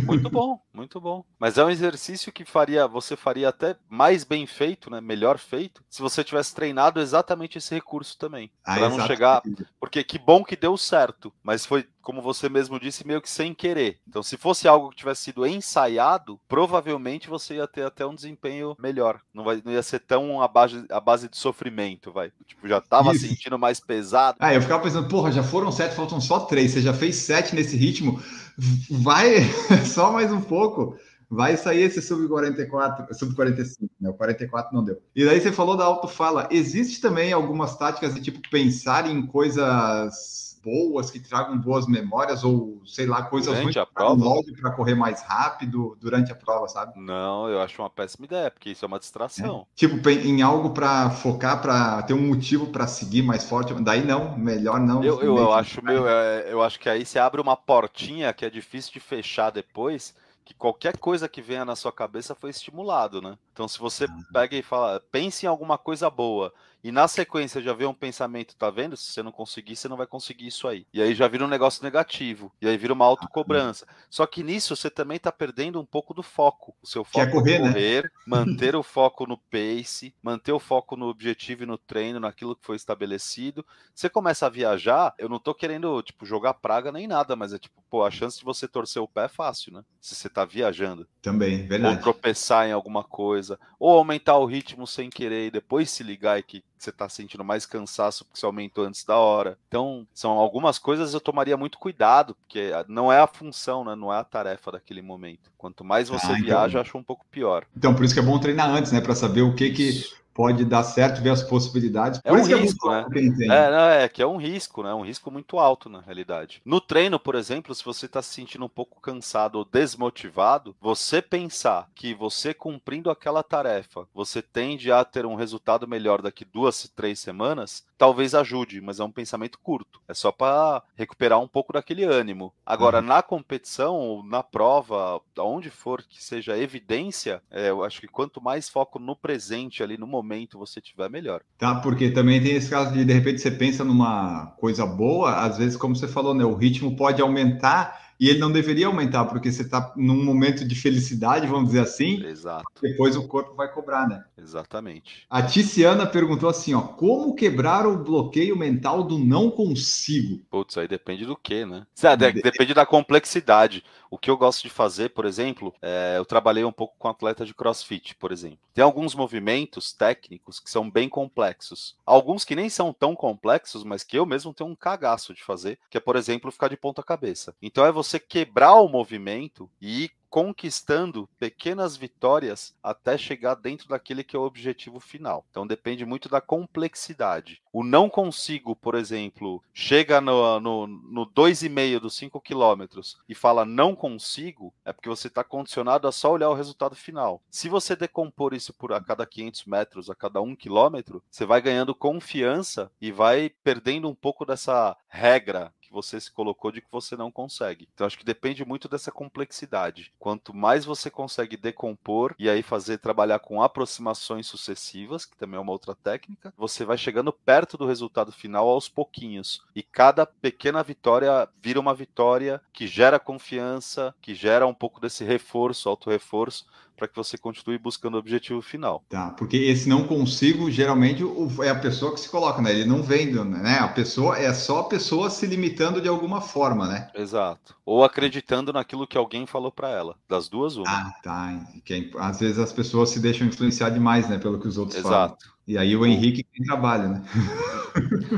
Muito bom, muito bom. Mas é um exercício que faria, você faria até mais bem feito, né? Melhor feito, se você tivesse treinado exatamente esse recurso também. Ah, para não chegar. Porque que bom que deu certo, mas foi, como você mesmo disse, meio que sem querer. Então, se fosse algo que tivesse sido ensaiado, provavelmente você ia ter até um desempenho melhor. Não, vai, não ia ser tão a base, a base de sofrimento, vai. Tipo, já tava Isso. sentindo mais pesado. Ah, eu ficava pensando, porra, já foram sete, faltam só três. Você já fez sete nesse ritmo vai *laughs* só mais um pouco, vai sair esse sub 44, sub 45, né? O 44 não deu. E daí você falou da autofala. Existe também algumas táticas de tipo pensar em coisas boas, que tragam boas memórias, ou sei lá, coisas durante muito prova para correr mais rápido durante a prova, sabe? Não, eu acho uma péssima ideia, porque isso é uma distração. É. Tipo, em algo para focar, para ter um motivo para seguir mais forte. Daí não, melhor não. Eu, eu, eu acho, meu, é, eu acho que aí você abre uma portinha que é difícil de fechar depois que qualquer coisa que venha na sua cabeça foi estimulado, né? Então, se você ah. pega e fala, pense em alguma coisa boa e na sequência já vê um pensamento, tá vendo? Se você não conseguir, você não vai conseguir isso aí. E aí já vira um negócio negativo. E aí vira uma autocobrança. Só que nisso você também tá perdendo um pouco do foco. O seu foco é correr, é correr, né? *laughs* manter o foco no pace, manter o foco no objetivo e no treino, naquilo que foi estabelecido. Você começa a viajar, eu não tô querendo, tipo, jogar praga nem nada, mas é tipo, pô, a chance de você torcer o pé é fácil, né? Se você tá viajando. Também, verdade. Ou tropeçar em alguma coisa, ou aumentar o ritmo sem querer e depois se ligar e que você está sentindo mais cansaço porque você aumentou antes da hora. Então, são algumas coisas eu tomaria muito cuidado, porque não é a função, né? Não é a tarefa daquele momento. Quanto mais você ah, então... viaja, eu acho um pouco pior. Então, por isso que é bom treinar antes, né? Para saber o que que pode dar certo, ver as possibilidades. É um risco, é né? É, não, é que é um risco, né? Um risco muito alto na realidade. No treino, por exemplo, se você está se sentindo um pouco cansado ou desmotivado, você pensar que você cumprindo aquela tarefa, você tende a ter um resultado melhor daqui duas, três semanas, talvez ajude, mas é um pensamento curto. É só para recuperar um pouco daquele ânimo. Agora, uhum. na competição ou na prova, aonde for que seja evidência, é, eu acho que quanto mais foco no presente ali no momento momento você tiver, melhor. Tá, porque também tem esse caso de de repente você pensa numa coisa boa, às vezes, como você falou, né? O ritmo pode aumentar E ele não deveria aumentar, porque você está num momento de felicidade, vamos dizer assim. Exato. Depois o corpo vai cobrar, né? Exatamente. A Ticiana perguntou assim, ó, como quebrar o bloqueio mental do não consigo? Putz, aí depende do que, né? Depende da complexidade. O que eu gosto de fazer, por exemplo, é, eu trabalhei um pouco com atleta de crossfit, por exemplo. Tem alguns movimentos técnicos que são bem complexos. Alguns que nem são tão complexos, mas que eu mesmo tenho um cagaço de fazer, que é, por exemplo, ficar de ponta cabeça. Então é você quebrar o movimento e conquistando pequenas vitórias até chegar dentro daquele que é o objetivo final. Então depende muito da complexidade. O não consigo, por exemplo, chega no, no, no 2,5 dos 5 quilômetros e fala não consigo, é porque você está condicionado a só olhar o resultado final. Se você decompor isso por a cada 500 metros, a cada 1 quilômetro, você vai ganhando confiança e vai perdendo um pouco dessa regra você se colocou de que você não consegue. Então acho que depende muito dessa complexidade. Quanto mais você consegue decompor e aí fazer trabalhar com aproximações sucessivas, que também é uma outra técnica, você vai chegando perto do resultado final aos pouquinhos. E cada pequena vitória vira uma vitória que gera confiança, que gera um pouco desse reforço, auto-reforço, para que você continue buscando o objetivo final. Tá, porque esse não consigo, geralmente é a pessoa que se coloca, né? Ele não vende, né? A pessoa é só a pessoa se limitando de alguma forma, né? Exato. Ou acreditando naquilo que alguém falou para ela. Das duas, uma. Ah, tá. Que, é às vezes as pessoas se deixam influenciar demais, né? Pelo que os outros Exato. falam. E aí o Henrique tem trabalho, né? *laughs*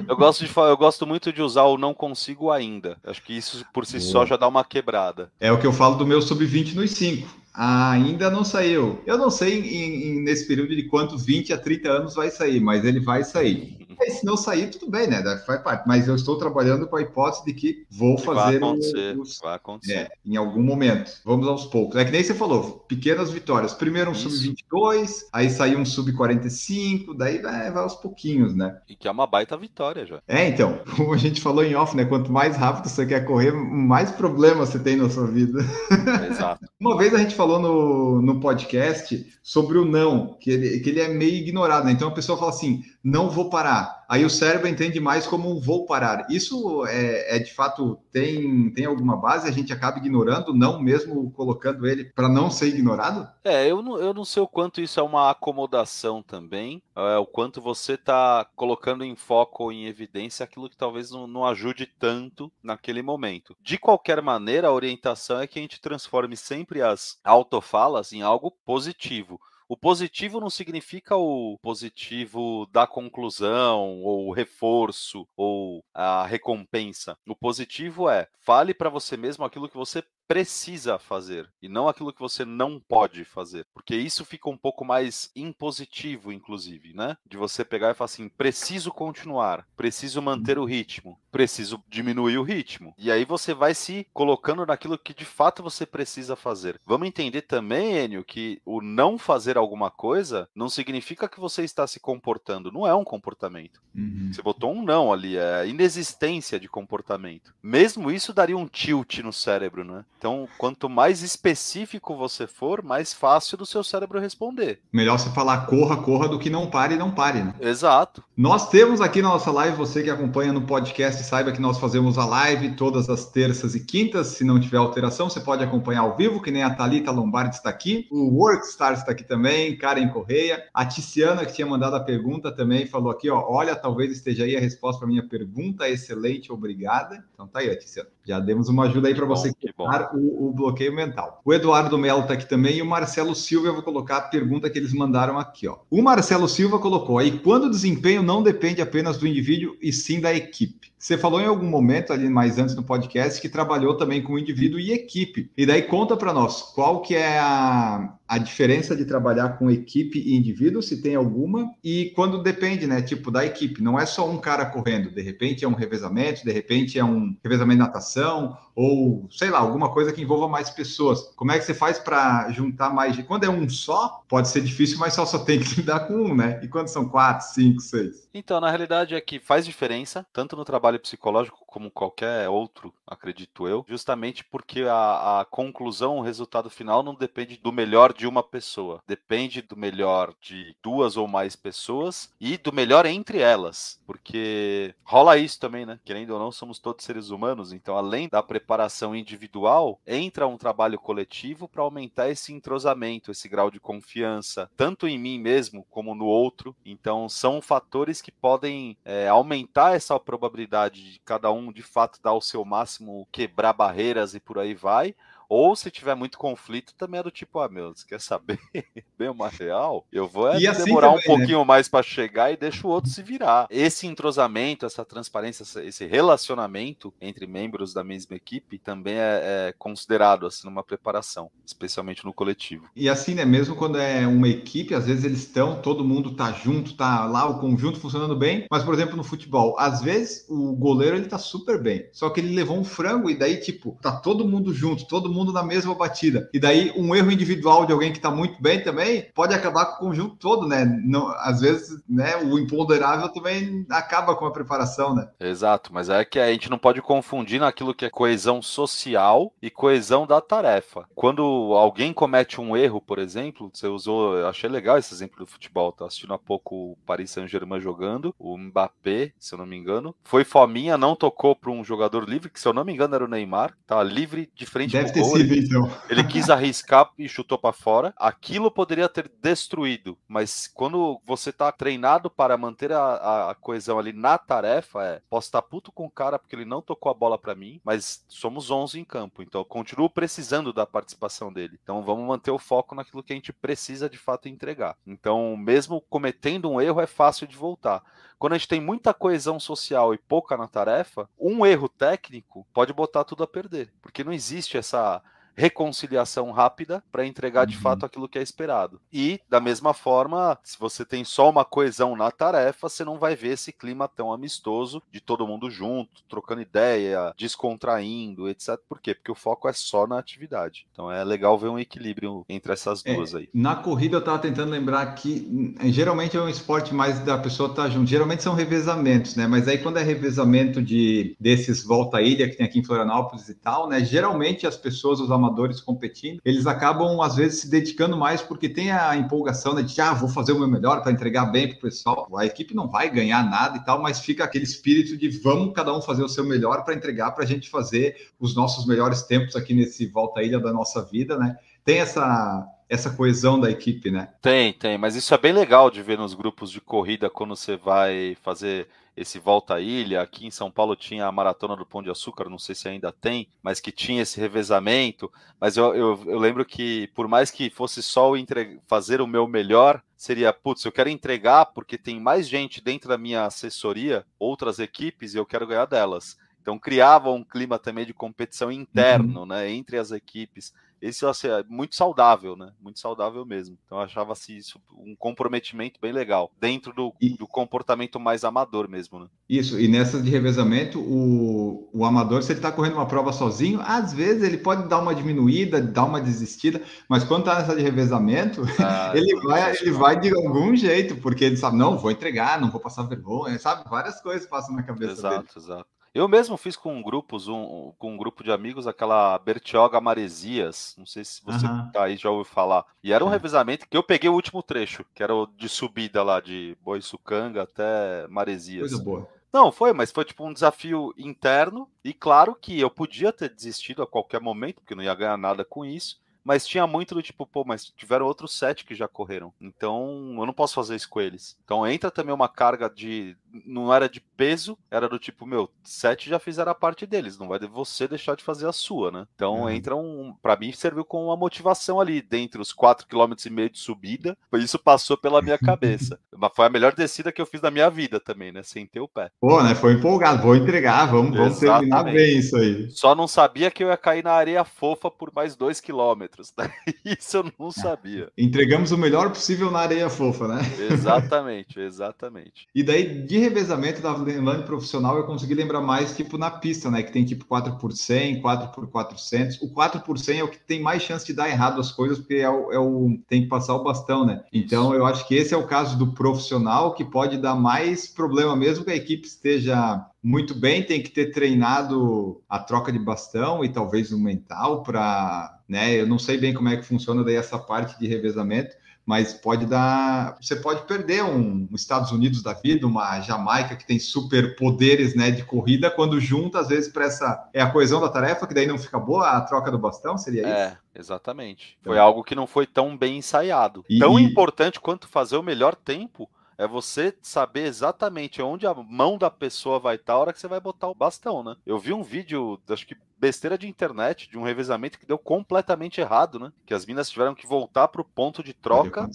Eu gosto, de, eu gosto muito de usar o não consigo ainda. Acho que isso por si Boa. só já dá uma quebrada. É o que eu falo do meu sub-20 nos 5 ainda não saiu. Eu não sei em, em, nesse período de quantos 20 a 30 anos vai sair, mas ele vai sair. E se não sair, tudo bem, né? Faz parte. Mas eu estou trabalhando com a hipótese de que vou fazer. Vai acontecer, os, vai acontecer. É, em algum momento. Vamos aos poucos. É que nem você falou, pequenas vitórias. Primeiro um sub-22, aí saiu um sub-45, daí vai, vai aos pouquinhos, né? E que é uma baita vitória já. É, então, *laughs* como a gente falou em off, né? Quanto mais rápido você quer correr, mais problemas você tem na sua vida. *laughs* Exato. uma vez a gente falou falou no, no podcast sobre o não, que ele, que ele é meio ignorado, né? Então a pessoa fala assim: não vou parar. Aí o cérebro entende mais como vou parar. Isso é, é, de fato tem, tem alguma base? A gente acaba ignorando, não mesmo colocando ele para não ser ignorado? É, eu não, eu não sei o quanto isso é uma acomodação também, é, o quanto você está colocando em foco ou em evidência aquilo que talvez não, não ajude tanto naquele momento. De qualquer maneira, a orientação é que a gente transforme sempre as autofalas em algo positivo. O positivo não significa o positivo da conclusão, ou reforço, ou a recompensa. O positivo é fale para você mesmo aquilo que você precisa fazer e não aquilo que você não pode fazer, porque isso fica um pouco mais impositivo, inclusive, né? De você pegar e falar assim: preciso continuar, preciso manter o ritmo, preciso diminuir o ritmo. E aí você vai se colocando naquilo que de fato você precisa fazer. Vamos entender também, Enio, que o não fazer alguma coisa não significa que você está se comportando, não é um comportamento. Uhum. Você botou um não ali, é inexistência de comportamento. Mesmo isso daria um tilt no cérebro, né? Então, quanto mais específico você for, mais fácil do seu cérebro responder. Melhor você falar corra, corra do que não pare, não pare, né? Exato. Nós temos aqui na nossa live, você que acompanha no podcast, saiba que nós fazemos a live todas as terças e quintas. Se não tiver alteração, você pode acompanhar ao vivo, que nem a Thalita Lombardi está aqui. O Workstar está aqui também, Karen Correia. A Ticiana, que tinha mandado a pergunta, também falou aqui, ó, olha, talvez esteja aí a resposta para minha pergunta. Excelente, obrigada. Então tá aí, Ticiana. Já demos uma ajuda aí para você que o, o, bloqueio mental. O Eduardo Melo está aqui também e o Marcelo Silva, eu vou colocar a pergunta que eles mandaram aqui. Ó. O Marcelo Silva colocou aí, quando o desempenho não depende apenas do indivíduo e sim da equipe. Você falou em algum momento ali mais antes no podcast que trabalhou também com indivíduo e equipe. E daí conta para nós qual que é a, a diferença de trabalhar com equipe e indivíduo, se tem alguma, e quando depende, né? Tipo, da equipe. Não é só um cara correndo, de repente é um revezamento, de repente é um revezamento de natação, ou sei lá, alguma coisa que envolva mais pessoas. Como é que você faz para juntar mais? Quando é um só, pode ser difícil, mas só só tem que *laughs* lidar com um, né? E quando são quatro, cinco, seis? Então, na realidade é que faz diferença, tanto no trabalho psicológico como qualquer outro, acredito eu, justamente porque a, a conclusão, o resultado final não depende do melhor de uma pessoa, depende do melhor de duas ou mais pessoas e do melhor entre elas, porque rola isso também, né? Querendo ou não, somos todos seres humanos, então além da preparação individual, entra um trabalho coletivo para aumentar esse entrosamento, esse grau de confiança, tanto em mim mesmo como no outro. Então são fatores que podem é, aumentar essa probabilidade de cada um de fato dar o seu máximo, quebrar barreiras e por aí vai ou se tiver muito conflito, também é do tipo, ah, meu, você quer saber *laughs* bem uma real? Eu vou é assim demorar também, um né? pouquinho né? mais para chegar e deixo o outro se virar. Esse entrosamento, essa transparência, esse relacionamento entre membros da mesma equipe também é, é considerado assim numa preparação, especialmente no coletivo. E assim, né, mesmo quando é uma equipe, às vezes eles estão, todo mundo tá junto, tá lá o conjunto funcionando bem, mas por exemplo, no futebol, às vezes o goleiro ele tá super bem, só que ele levou um frango e daí tipo, tá todo mundo junto, todo mundo na mesma batida. E daí um erro individual de alguém que está muito bem também pode acabar com o conjunto todo, né? Não, às vezes, né, o imponderável também acaba com a preparação, né? Exato, mas é que a gente não pode confundir naquilo que é coesão social e coesão da tarefa. Quando alguém comete um erro, por exemplo, você usou, eu achei legal esse exemplo do futebol, tá assistindo há pouco o Paris Saint-Germain jogando, o Mbappé, se eu não me engano, foi fominha, não tocou para um jogador livre, que se eu não me engano era o Neymar, tá livre de frente Deve ter ele, ele quis arriscar e chutou para fora. Aquilo poderia ter destruído, mas quando você tá treinado para manter a, a coesão ali na tarefa, é posso estar tá puto com o cara porque ele não tocou a bola para mim, mas somos 11 em campo, então eu continuo precisando da participação dele. Então vamos manter o foco naquilo que a gente precisa de fato entregar. Então, mesmo cometendo um erro, é fácil de voltar. Quando a gente tem muita coesão social e pouca na tarefa, um erro técnico pode botar tudo a perder, porque não existe essa reconciliação rápida para entregar uhum. de fato aquilo que é esperado. E, da mesma forma, se você tem só uma coesão na tarefa, você não vai ver esse clima tão amistoso de todo mundo junto, trocando ideia, descontraindo, etc. Por quê? Porque o foco é só na atividade. Então é legal ver um equilíbrio entre essas é, duas é, aí. Na corrida eu estava tentando lembrar que hum, geralmente é um esporte mais da pessoa estar tá junto. Geralmente são revezamentos, né? Mas aí quando é revezamento de desses volta ilha que tem aqui em Florianópolis e tal, né? Geralmente as pessoas, os amadores competindo, eles acabam às vezes se dedicando mais porque tem a empolgação né, de ah, vou fazer o meu melhor para entregar bem para o pessoal. A equipe não vai ganhar nada e tal, mas fica aquele espírito de vamos cada um fazer o seu melhor para entregar para a gente fazer os nossos melhores tempos aqui nesse volta ilha da nossa vida, né? Tem essa essa coesão da equipe, né? Tem, tem, mas isso é bem legal de ver nos grupos de corrida quando você vai fazer esse volta à ilha. Aqui em São Paulo tinha a maratona do Pão de Açúcar, não sei se ainda tem, mas que tinha esse revezamento. Mas eu, eu, eu lembro que, por mais que fosse só o entre... fazer o meu melhor, seria, putz, eu quero entregar porque tem mais gente dentro da minha assessoria, outras equipes, e eu quero ganhar delas. Então criava um clima também de competição interno, uhum. né, entre as equipes esse assim, é muito saudável, né? Muito saudável mesmo. Então eu achava assim, isso um comprometimento bem legal, dentro do, e, do comportamento mais amador mesmo, né? Isso, e nessa de revezamento, o, o amador, se ele está correndo uma prova sozinho, às vezes ele pode dar uma diminuída, dar uma desistida, mas quando está nessa de revezamento, *laughs* ah, *laughs* ele, vai, ele vai de algum jeito, porque ele sabe, não, vou entregar, não vou passar vergonha, sabe? Várias coisas passam na cabeça exato, dele. Exato, exato. Eu mesmo fiz com grupos, um, com um grupo de amigos, aquela Bertioga Maresias. Não sei se você uhum. tá aí já ouviu falar. E era um é. revezamento que eu peguei o último trecho, que era o de subida lá de Boiçucanga até Maresias. Coisa boa. Não, foi, mas foi tipo um desafio interno. E claro que eu podia ter desistido a qualquer momento, porque não ia ganhar nada com isso. Mas tinha muito do tipo, pô, mas tiveram outros sete que já correram. Então eu não posso fazer isso com eles. Então entra também uma carga de não era de peso, era do tipo, meu, sete já fizeram a parte deles, não vai você deixar de fazer a sua, né? Então uhum. entra um, para mim serviu como uma motivação ali, dentre os quatro km e meio de subida, isso passou pela minha cabeça. *laughs* Mas foi a melhor descida que eu fiz na minha vida também, né? Sem ter o pé. Pô, né? Foi empolgado, vou entregar, vamos, vamos terminar bem isso aí. Só não sabia que eu ia cair na areia fofa por mais dois quilômetros. Né? *laughs* Isso eu não sabia. Entregamos o melhor possível na areia fofa, né? Exatamente, exatamente. E daí, de revezamento da lembrando profissional, eu consegui lembrar mais tipo na pista, né? Que tem tipo 4 por 100, 4 por 400. O 4 por 100 é o que tem mais chance de dar errado as coisas, porque é o, é o tem que passar o bastão, né? Então eu acho que esse é o caso do profissional que pode dar mais problema mesmo que a equipe esteja muito bem, tem que ter treinado a troca de bastão e talvez o mental para, né? Eu não sei bem como é que funciona daí essa parte de revezamento, mas pode dar. Você pode perder um, um Estados Unidos da vida, uma Jamaica que tem super poderes né, de corrida, quando junta, às vezes, para essa. É a coesão da tarefa, que daí não fica boa a troca do bastão, seria isso? É, exatamente. Então, foi algo que não foi tão bem ensaiado. E... Tão importante quanto fazer o melhor tempo é você saber exatamente onde a mão da pessoa vai estar a hora que você vai botar o bastão, né? Eu vi um vídeo, acho que besteira de internet, de um revezamento que deu completamente errado, né? Que as minas tiveram que voltar para o ponto de troca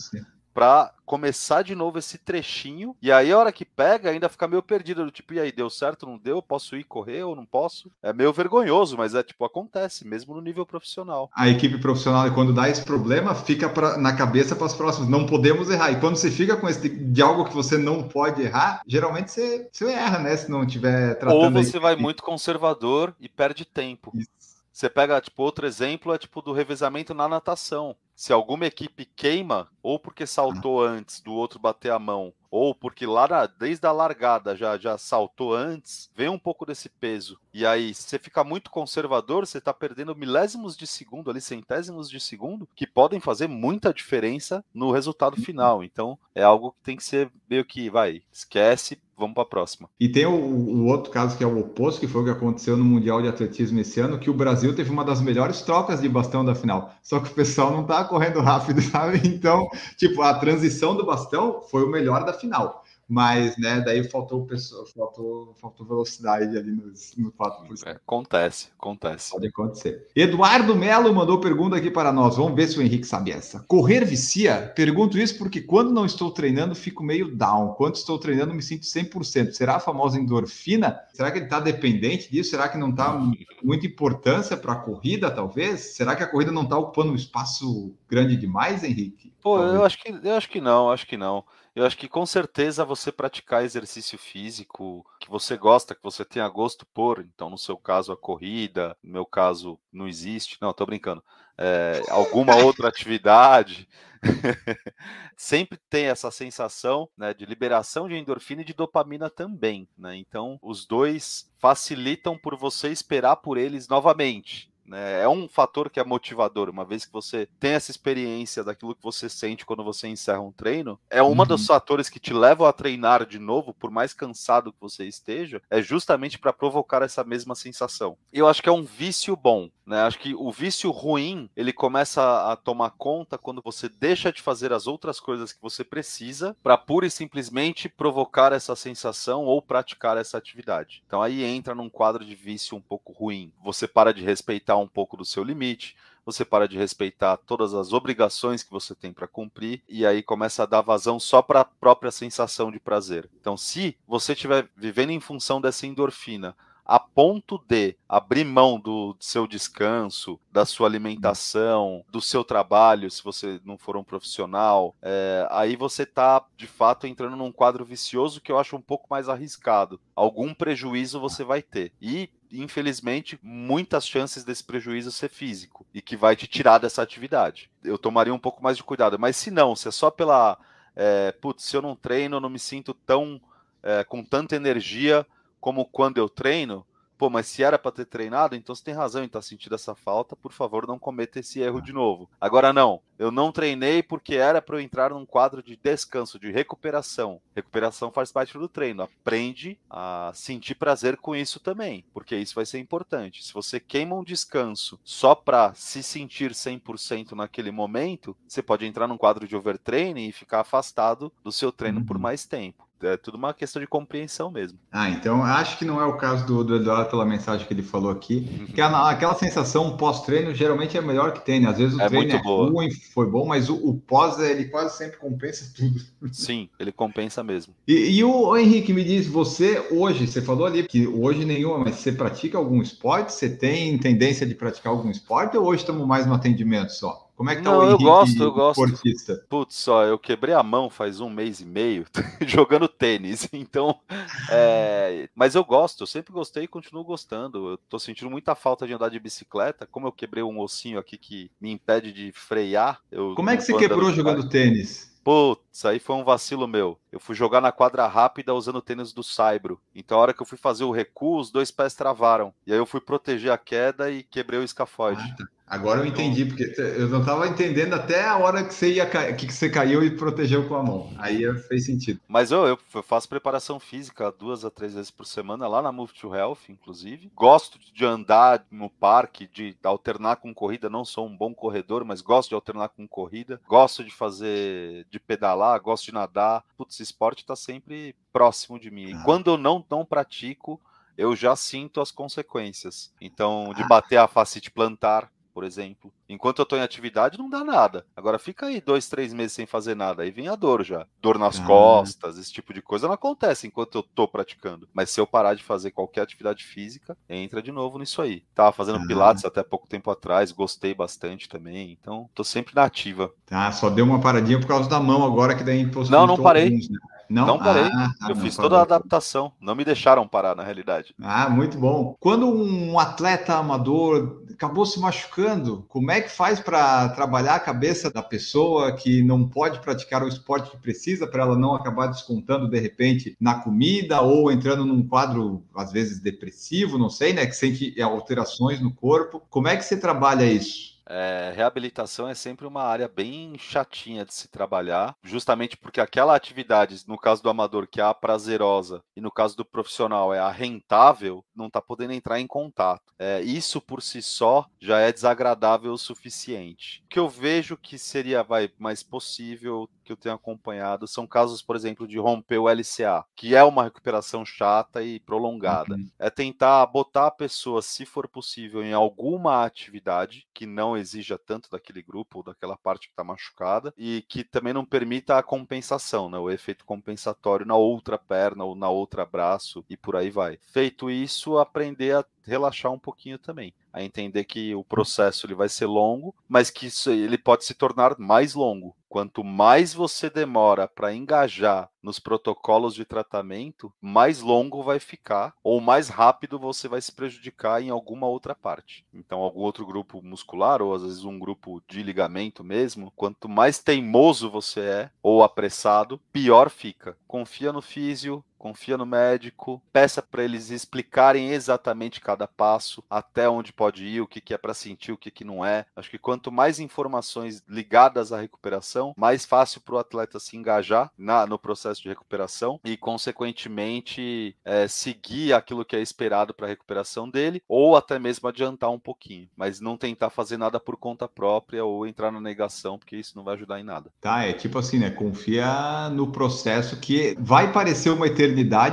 para começar de novo esse trechinho. E aí, a hora que pega, ainda fica meio perdido. Do tipo, e aí, deu certo, não deu? Posso ir correr ou não posso? É meio vergonhoso, mas é tipo, acontece, mesmo no nível profissional. A equipe profissional, quando dá esse problema, fica pra, na cabeça para os próximos. Não podemos errar. E quando você fica com esse de algo que você não pode errar, geralmente você, você erra, né? Se não tiver tratando. Ou você vai muito conservador e perde tempo. Isso. Você pega, tipo, outro exemplo é tipo do revezamento na natação se alguma equipe queima, ou porque saltou antes do outro bater a mão, ou porque lá na, desde a largada já, já saltou antes, vem um pouco desse peso. E aí, se você fica muito conservador, você está perdendo milésimos de segundo, ali, centésimos de segundo, que podem fazer muita diferença no resultado uhum. final. Então, é algo que tem que ser meio que, vai, esquece, vamos para a próxima. E tem o, o, outro caso que é o oposto, que foi o que aconteceu no Mundial de Atletismo esse ano, que o Brasil teve uma das melhores trocas de bastão da final. Só que o pessoal não tá correndo rápido, *laughs* sabe? Então, tipo, a transição do bastão foi o melhor da final mas né, daí faltou pessoa, faltou, faltou velocidade ali nos, no 4%. É, acontece, acontece. Pode acontecer. Eduardo Melo mandou pergunta aqui para nós. Vamos ver se o Henrique sabe essa. Correr vicia? Pergunto isso porque quando não estou treinando, fico meio down. Quando estou treinando, me sinto 100%. Será a famosa endorfina? Será que ele está dependente disso? Será que não está *laughs* muita importância para a corrida, talvez? Será que a corrida não está ocupando um espaço grande demais, Henrique? Pô, eu acho que eu acho que não, acho que não. Eu acho que com certeza você praticar exercício físico que você gosta, que você tenha gosto por, então no seu caso a corrida, no meu caso não existe, não, tô brincando, é, alguma *laughs* outra atividade, *laughs* sempre tem essa sensação né, de liberação de endorfina e de dopamina também, né? Então os dois facilitam por você esperar por eles novamente. Né? É um fator que é motivador, uma vez que você tem essa experiência daquilo que você sente quando você encerra um treino, é uhum. dos fatores que te levam a treinar de novo, por mais cansado que você esteja, é justamente para provocar essa mesma sensação. Eu acho que é um vício bom, né? Acho que o vício ruim, ele começa a tomar conta quando você deixa de fazer as outras coisas que você precisa para pura e simplesmente provocar essa sensação ou praticar essa atividade. Então aí entra num quadro de vício um pouco ruim. Você para de respeitar um pouco do seu limite, você para de respeitar todas as obrigações que você tem para cumprir e aí começa a dar vazão só para a própria sensação de prazer. Então, se você estiver vivendo em função dessa endorfina, a ponto de abrir mão do seu descanso, da sua alimentação, do seu trabalho, se você não for um profissional, é, aí você está de fato entrando num quadro vicioso que eu acho um pouco mais arriscado. Algum prejuízo você vai ter. E infelizmente, muitas chances desse prejuízo ser físico e que vai te tirar dessa atividade. Eu tomaria um pouco mais de cuidado, mas se não, se é só pela. É, putz, se eu não treino, eu não me sinto tão. É, com tanta energia como quando eu treino, pô, mas se era para ter treinado, então você tem razão em estar tá sentindo essa falta, por favor, não cometa esse erro de novo. Agora não, eu não treinei porque era para eu entrar num quadro de descanso, de recuperação. Recuperação faz parte do treino. Aprende a sentir prazer com isso também, porque isso vai ser importante. Se você queima um descanso só para se sentir 100% naquele momento, você pode entrar num quadro de overtraining e ficar afastado do seu treino uhum. por mais tempo é tudo uma questão de compreensão mesmo. Ah, então acho que não é o caso do, do Eduardo pela mensagem que ele falou aqui. *laughs* Que a, aquela sensação pós-treino geralmente é melhor que tem, né? Às vezes o é treino é boa. ruim, foi bom, mas o, o, pós ele quase sempre compensa *laughs* tudo. Sim, ele compensa mesmo. E, e o, o Henrique me diz, você hoje, você falou ali que hoje nenhuma, mas você pratica algum esporte? Você tem tendência de praticar algum esporte ou hoje estamos mais no atendimento só? Como é que tá Não, o eu Henrique gosto, eu gosto. Putz, só, eu quebrei a mão faz um mês e meio *laughs* jogando tênis, *laughs* então. é, Mas eu gosto, eu sempre gostei e continuo gostando. Eu tô sentindo muita falta de andar de bicicleta. Como eu quebrei um ossinho aqui que me impede de frear. Eu Como é que você quebrou jogando tênis? Putz, aí foi um vacilo meu. Eu fui jogar na quadra rápida usando o tênis do Saibro. Então, a hora que eu fui fazer o recuo, os dois pés travaram. E aí eu fui proteger a queda e quebrei o escafoide. Ah, tá. Agora eu entendi, porque eu não estava entendendo até a hora que você ia que você caiu e protegeu com a mão. Aí fez sentido. Mas eu, eu faço preparação física duas a três vezes por semana lá na Move to Health, inclusive. Gosto de andar no parque, de alternar com corrida. Não sou um bom corredor, mas gosto de alternar com corrida. Gosto de fazer, de pedalar, gosto de nadar. Putz, esporte está sempre próximo de mim. E quando eu não, não pratico, eu já sinto as consequências. Então, de Ah. bater a facite plantar, por exemplo. Enquanto eu tô em atividade, não dá nada. Agora fica aí dois, três meses sem fazer nada. Aí vem a dor já. Dor nas Ah. costas, esse tipo de coisa não acontece enquanto eu tô praticando. Mas se eu parar de fazer qualquer atividade física, entra de novo nisso aí. Tava fazendo Ah. pilates até pouco tempo atrás, gostei bastante também. Então, tô sempre na ativa. Tá, só deu uma paradinha por causa da mão agora, que daí Não, não parei. alguns, né? Não, Não parei. Ah, tá, eu não fiz parou. toda a adaptação. Não me deixaram parar, na realidade. Ah, muito bom. Quando um atleta amador acabou se machucando, como é que faz para trabalhar a cabeça da pessoa que não pode praticar o esporte que precisa para ela não acabar descontando de repente na comida ou entrando num quadro às vezes depressivo, não sei, né, que sente alterações no corpo? Como é que você trabalha isso? É, reabilitação é sempre uma área bem chatinha de se trabalhar, justamente porque aquela atividade, no caso do amador, que é a prazerosa, e no caso do profissional é a rentável, não está podendo entrar em contato. É, isso por si só já é desagradável o suficiente. O que eu vejo que seria vai, mais possível, que eu tenho acompanhado, são casos, por exemplo, de romper o LCA, que é uma recuperação chata e prolongada. Uhum. É tentar botar a pessoa, se for possível, em alguma atividade que não exija tanto daquele grupo ou daquela parte que está machucada e que também não permita a compensação, né, o efeito compensatório na outra perna ou na outra braço e por aí vai. Feito isso, aprender a relaxar um pouquinho também, a entender que o processo ele vai ser longo, mas que isso, ele pode se tornar mais longo. Quanto mais você demora para engajar nos protocolos de tratamento, mais longo vai ficar, ou mais rápido você vai se prejudicar em alguma outra parte. Então, algum outro grupo muscular, ou às vezes um grupo de ligamento mesmo, quanto mais teimoso você é, ou apressado, pior fica. Confia no físio, confia no médico, peça para eles explicarem exatamente cada passo, até onde pode ir, o que, que é para sentir, o que, que não é. Acho que quanto mais informações ligadas à recuperação, mais fácil para o atleta se engajar na, no processo de recuperação e, consequentemente, é, seguir aquilo que é esperado para a recuperação dele, ou até mesmo adiantar um pouquinho, mas não tentar fazer nada por conta própria ou entrar na negação, porque isso não vai ajudar em nada. Tá, é tipo assim, né? Confia no processo que vai parecer uma eternidade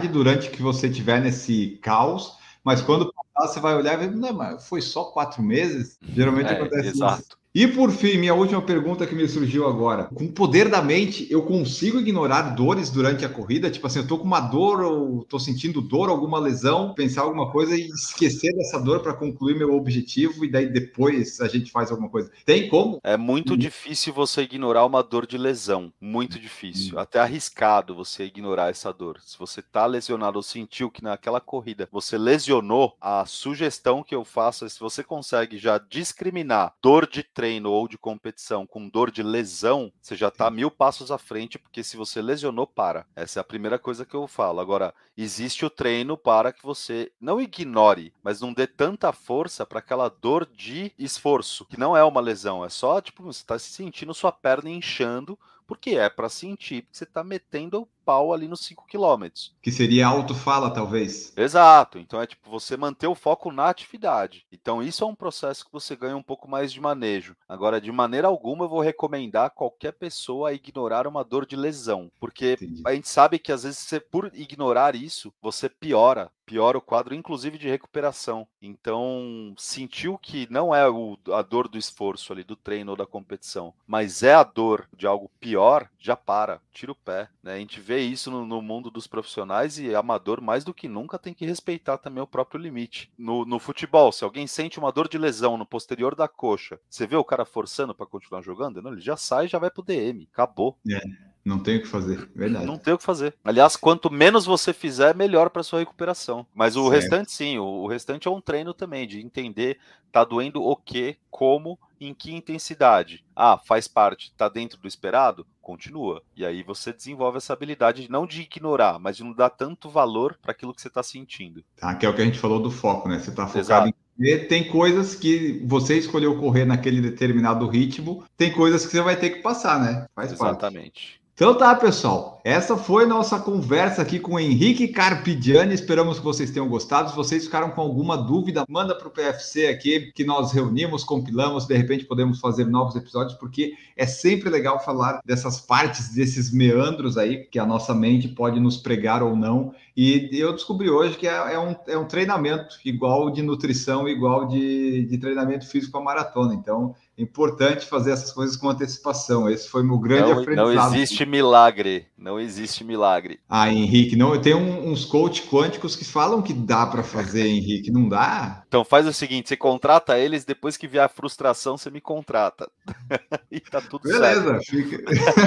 durante que você estiver nesse caos, mas quando passar, você vai olhar e ver, não, mas foi só quatro meses? Geralmente É, acontece exato. isso. E por fim, minha última pergunta que me surgiu agora. Com o poder da mente, eu consigo ignorar dores durante a corrida? Tipo assim, eu tô com uma dor ou tô sentindo dor, alguma lesão, pensar alguma coisa e esquecer dessa dor para concluir meu objetivo e daí depois a gente faz alguma coisa. Tem como? É muito Uhum. difícil você ignorar uma dor de lesão. Muito difícil. Uhum. Até arriscado você ignorar essa dor. Se você tá lesionado ou sentiu que naquela corrida você lesionou, a sugestão que eu faço é se você consegue já discriminar dor de treino ou de competição com dor de lesão, você já tá mil passos à frente, porque se você lesionou, para. Essa é a primeira coisa que eu falo. Agora, existe o treino para que você não ignore, mas não dê tanta força para aquela dor de esforço, que não é uma lesão, é só tipo você está se sentindo sua perna inchando, porque é para sentir, porque você está metendo pau ali nos 5 km. Que seria autofala, talvez. Exato. Então é tipo você manter o foco na atividade. Então isso é um processo que você ganha um pouco mais de manejo. Agora, de maneira alguma, eu vou recomendar qualquer pessoa a ignorar uma dor de lesão, porque Entendi. a gente sabe que às vezes você, por ignorar isso, você piora piora o quadro, inclusive de recuperação. Então, sentiu que não é o, a dor do esforço ali, do treino ou da competição, mas é a dor de algo pior, já para, tira o pé. Né? A gente vê isso no, no mundo dos profissionais e amador, mais do que nunca, tem que respeitar também o próprio limite. No, no futebol, se alguém sente uma dor de lesão no posterior da coxa, você vê o cara forçando para continuar jogando? Não, ele já sai e já vai pro DM. Acabou. É. Não tem o que fazer, verdade. Não tem o que fazer. Aliás, quanto menos você fizer, melhor para sua recuperação. Mas o certo. restante, sim, o, restante é um treino também, de entender tá doendo o que, como, em que intensidade. Ah, faz parte, tá dentro do esperado? Continua. E aí você desenvolve essa habilidade não de ignorar, mas de não dar tanto valor para aquilo que você está sentindo. Tá, que é o que a gente falou do foco, né? Você está focado Exato. em tem coisas que você escolheu correr naquele determinado ritmo, tem coisas que você vai ter que passar, né? Faz Exatamente. Parte. Então tá, pessoal. Essa foi nossa conversa aqui com o Henrique Carpidiani. Esperamos que vocês tenham gostado. Se vocês ficaram com alguma dúvida, manda para o PFC aqui, que nós reunimos, compilamos. De repente podemos fazer novos episódios, porque é sempre legal falar dessas partes, desses meandros aí, que a nossa mente pode nos pregar ou não. E eu descobri hoje que é, é um, é um treinamento igual de nutrição, igual de, de treinamento físico para maratona. Então, importante fazer essas coisas com antecipação. Esse foi meu grande não, aprendizado. Não existe milagre, não existe milagre. Ah, Henrique, não, tem um, uns coach quânticos que falam que dá para fazer, Henrique, não dá? Então faz o seguinte, você contrata eles, depois que vier a frustração, você me contrata. *laughs* e tá tudo Beleza, certo. Fica...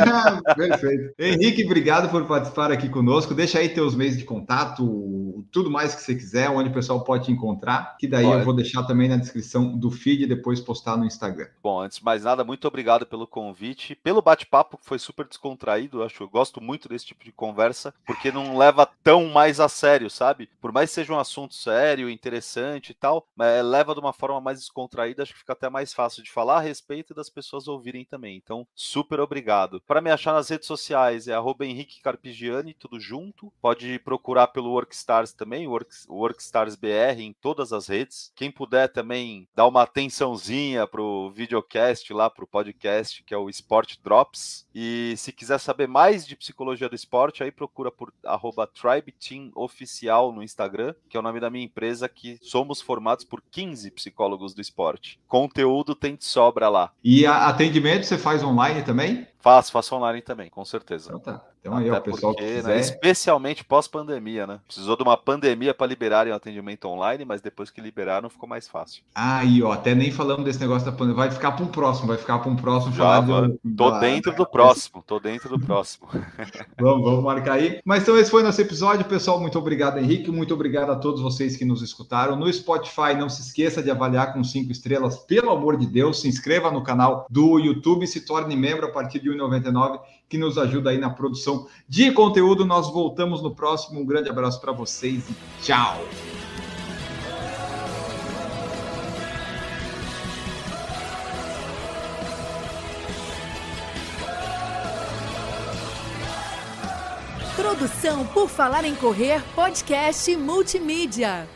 *laughs* Perfeito. Henrique, obrigado por participar aqui conosco. Deixa aí teus meios de contato, tudo mais que você quiser, onde o pessoal pode te encontrar, que daí eu vou deixar também na descrição do feed e depois postar no Instagram. Bom, antes de mais nada, muito obrigado pelo convite, pelo bate-papo, que foi super descontraído. Acho eu gosto muito desse tipo de conversa, porque não *laughs* leva tão mais a sério, sabe? Por mais que seja um assunto sério, interessante e tal, mas leva de uma forma mais descontraída, acho que fica até mais fácil de falar a respeito e das pessoas ouvirem também. Então, super obrigado. Para me achar nas redes sociais é Henrique Carpigiani, tudo junto. Pode procurar pelo Workstars também, Work, Workstars BR em todas as redes. Quem puder também dar uma atençãozinha pro vídeo videocast lá para o podcast, que é o Sport Drops. E se quiser saber mais de psicologia do esporte, aí procura por arroba Tribe Team Oficial no Instagram, que é o nome da minha empresa, que somos formados por 15 psicólogos do esporte. Conteúdo tem de sobra lá. E atendimento você faz online também? Faço, faço online também, com certeza. Então tá. Então aí, ó, pessoal porque, que né, quiser... né, especialmente pós-pandemia, né? Precisou de uma pandemia para liberarem o atendimento online, mas depois que liberaram ficou mais fácil. Aí, ó, até nem falamos desse negócio da pandemia, vai ficar para um próximo, vai ficar para um próximo Já, de... Tô da... dentro do próximo, tô dentro do próximo. *laughs* vamos, vamos marcar aí. Mas então esse foi nosso episódio, pessoal. Muito obrigado, Henrique. Muito obrigado a todos vocês que nos escutaram. No Spotify, não se esqueça de avaliar com cinco estrelas, pelo amor de Deus. Se inscreva no canal do YouTube, se torne membro a partir de 1,99 que nos ajuda aí na produção de conteúdo. Nós voltamos no próximo. Um grande abraço para vocês e tchau! Produção por Falar em Correr, podcast multimídia.